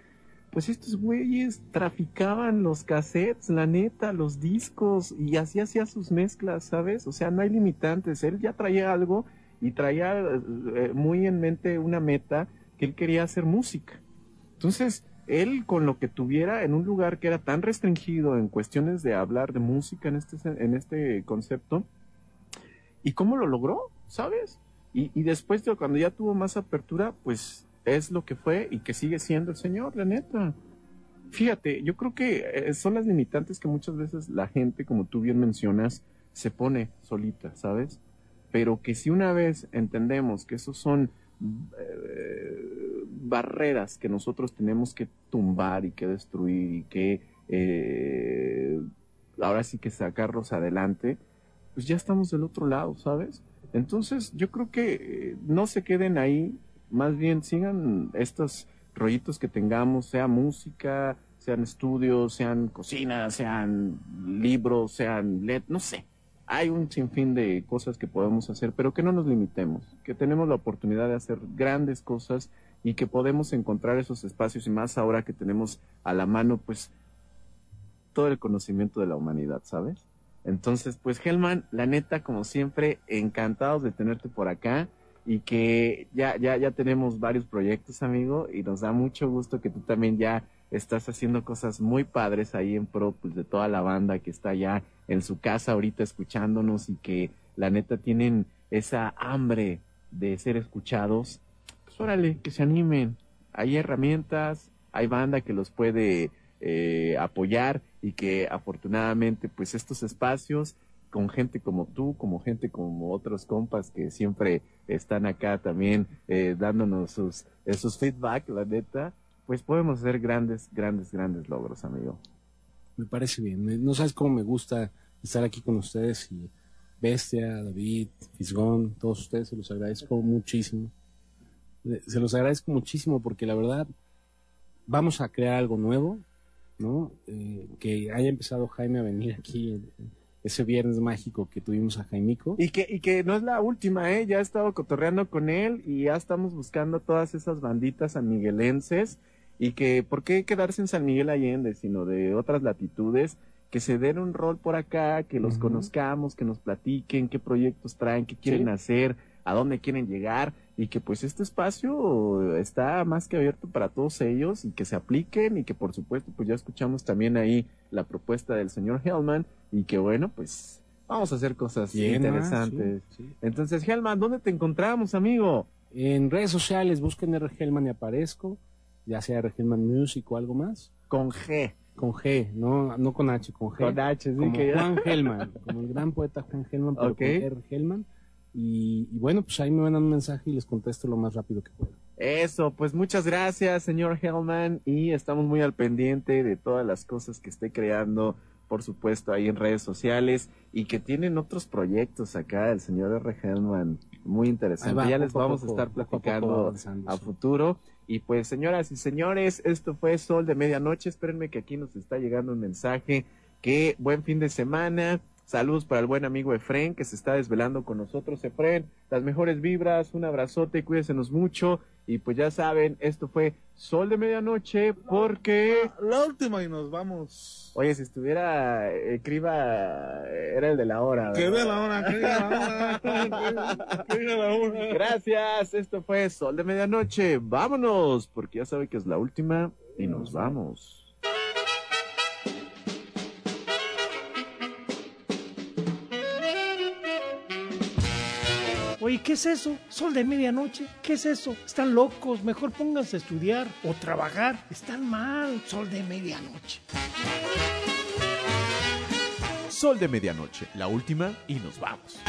Pues estos güeyes traficaban los cassettes, la neta, los discos, y así hacía sus mezclas, ¿sabes? O sea, no hay limitantes. Él ya traía algo y traía eh, muy en mente una meta que él quería hacer música. Entonces, él con lo que tuviera en un lugar que era tan restringido en cuestiones de hablar de música en este, en este concepto, ¿y cómo lo logró? ¿Sabes? Y, y después de cuando ya tuvo más apertura, pues es lo que fue y que sigue siendo el señor, la neta. Fíjate, yo creo que eh, son las limitantes que muchas veces la gente, como tú bien mencionas, se pone solita, ¿sabes? Pero que si una vez entendemos que esos son eh, barreras que nosotros tenemos que tumbar y que destruir y que eh, ahora sí que sacarlos adelante, pues ya estamos del otro lado, ¿sabes? Entonces yo creo que no se queden ahí, más bien sigan estos rollitos que tengamos, sea música, sean estudios, sean cocinas, sean libros, sean LED, no sé. Hay un sinfín de cosas que podemos hacer, pero que no nos limitemos, que tenemos la oportunidad de hacer grandes cosas y que podemos encontrar esos espacios y más ahora que tenemos a la mano pues todo el conocimiento de la humanidad, ¿sabes? Entonces, pues Helman, la neta, como siempre, encantados de tenerte por acá y que ya, ya, ya tenemos varios proyectos, amigo, y nos da mucho gusto que tú también ya estás haciendo cosas muy padres ahí en pro pues, de toda la banda que está ya en su casa ahorita escuchándonos y que la neta tienen esa hambre de ser escuchados. Pues órale, que se animen. Hay herramientas, hay banda que los puede eh, apoyar y que afortunadamente pues estos espacios con gente como tú, como gente como otros compas que siempre están acá también eh, dándonos sus, esos feedback, la neta, pues podemos hacer grandes, grandes, grandes logros, amigo. Me parece bien. No sabes cómo me gusta estar aquí con ustedes y Bestia, David, Fisgón, todos ustedes se los agradezco muchísimo. Eh, Se los agradezco muchísimo porque la verdad vamos a crear algo nuevo, ¿no? Eh, que haya empezado Jaime a venir aquí ese viernes mágico que tuvimos a Jaimico. Y que, y que no es la última, ¿eh? Ya he estado cotorreando con él y ya estamos buscando todas esas banditas sanmiguelenses y que, ¿por qué quedarse en San Miguel Allende, sino de otras latitudes? Que se den un rol por acá, que los conozcamos, que nos platiquen qué proyectos traen, qué quieren Sí. hacer, a dónde quieren llegar y que pues este espacio está más que abierto para todos ellos y que se apliquen y que por supuesto pues ya escuchamos también ahí la propuesta del señor Hellman y que bueno pues vamos a hacer cosas Bien, interesantes. ah, sí, sí. Entonces, Helman, ¿dónde te encontramos, amigo? En redes sociales busquen R. Hellman y aparezco, ya sea R. Hellman Music o algo más. Con G. Con G, no, no con H, con G. Con H, sí como que. Juan Gelman, como el gran poeta Juan Gelman, pero Ok. con R. Gelman. Y, y bueno, pues ahí me mandan un mensaje y les contesto lo más rápido que pueda. Eso, pues muchas gracias, señor Hellman, y estamos muy al pendiente de todas las cosas que esté creando, por supuesto, ahí en redes sociales, y que tienen otros proyectos acá, el señor R. Hellman, muy interesante. va, ya les poco vamos a estar poco a poco platicando a futuro. Y pues, señoras y señores, esto fue Sol de Medianoche. Espérenme que aquí nos está llegando un mensaje. Que buen fin de semana. Saludos para el buen amigo Efren que se está desvelando con nosotros. Efren, las mejores vibras, un abrazote, cuídensenos mucho. Y pues ya saben, esto fue Sol de Medianoche porque... La última y nos vamos. Oye, si estuviera eh, Criba, eh, era el de la hora. Que vea la hora, que diga la hora. Que la hora. Gracias, esto fue Sol de Medianoche. Vámonos, porque ya sabe que es la última y nos vamos. Oye, ¿qué es eso? Sol de medianoche. ¿Qué es eso? Están locos. Mejor pónganse a estudiar o trabajar. Están mal. Sol de medianoche. Sol de medianoche, la última y nos vamos.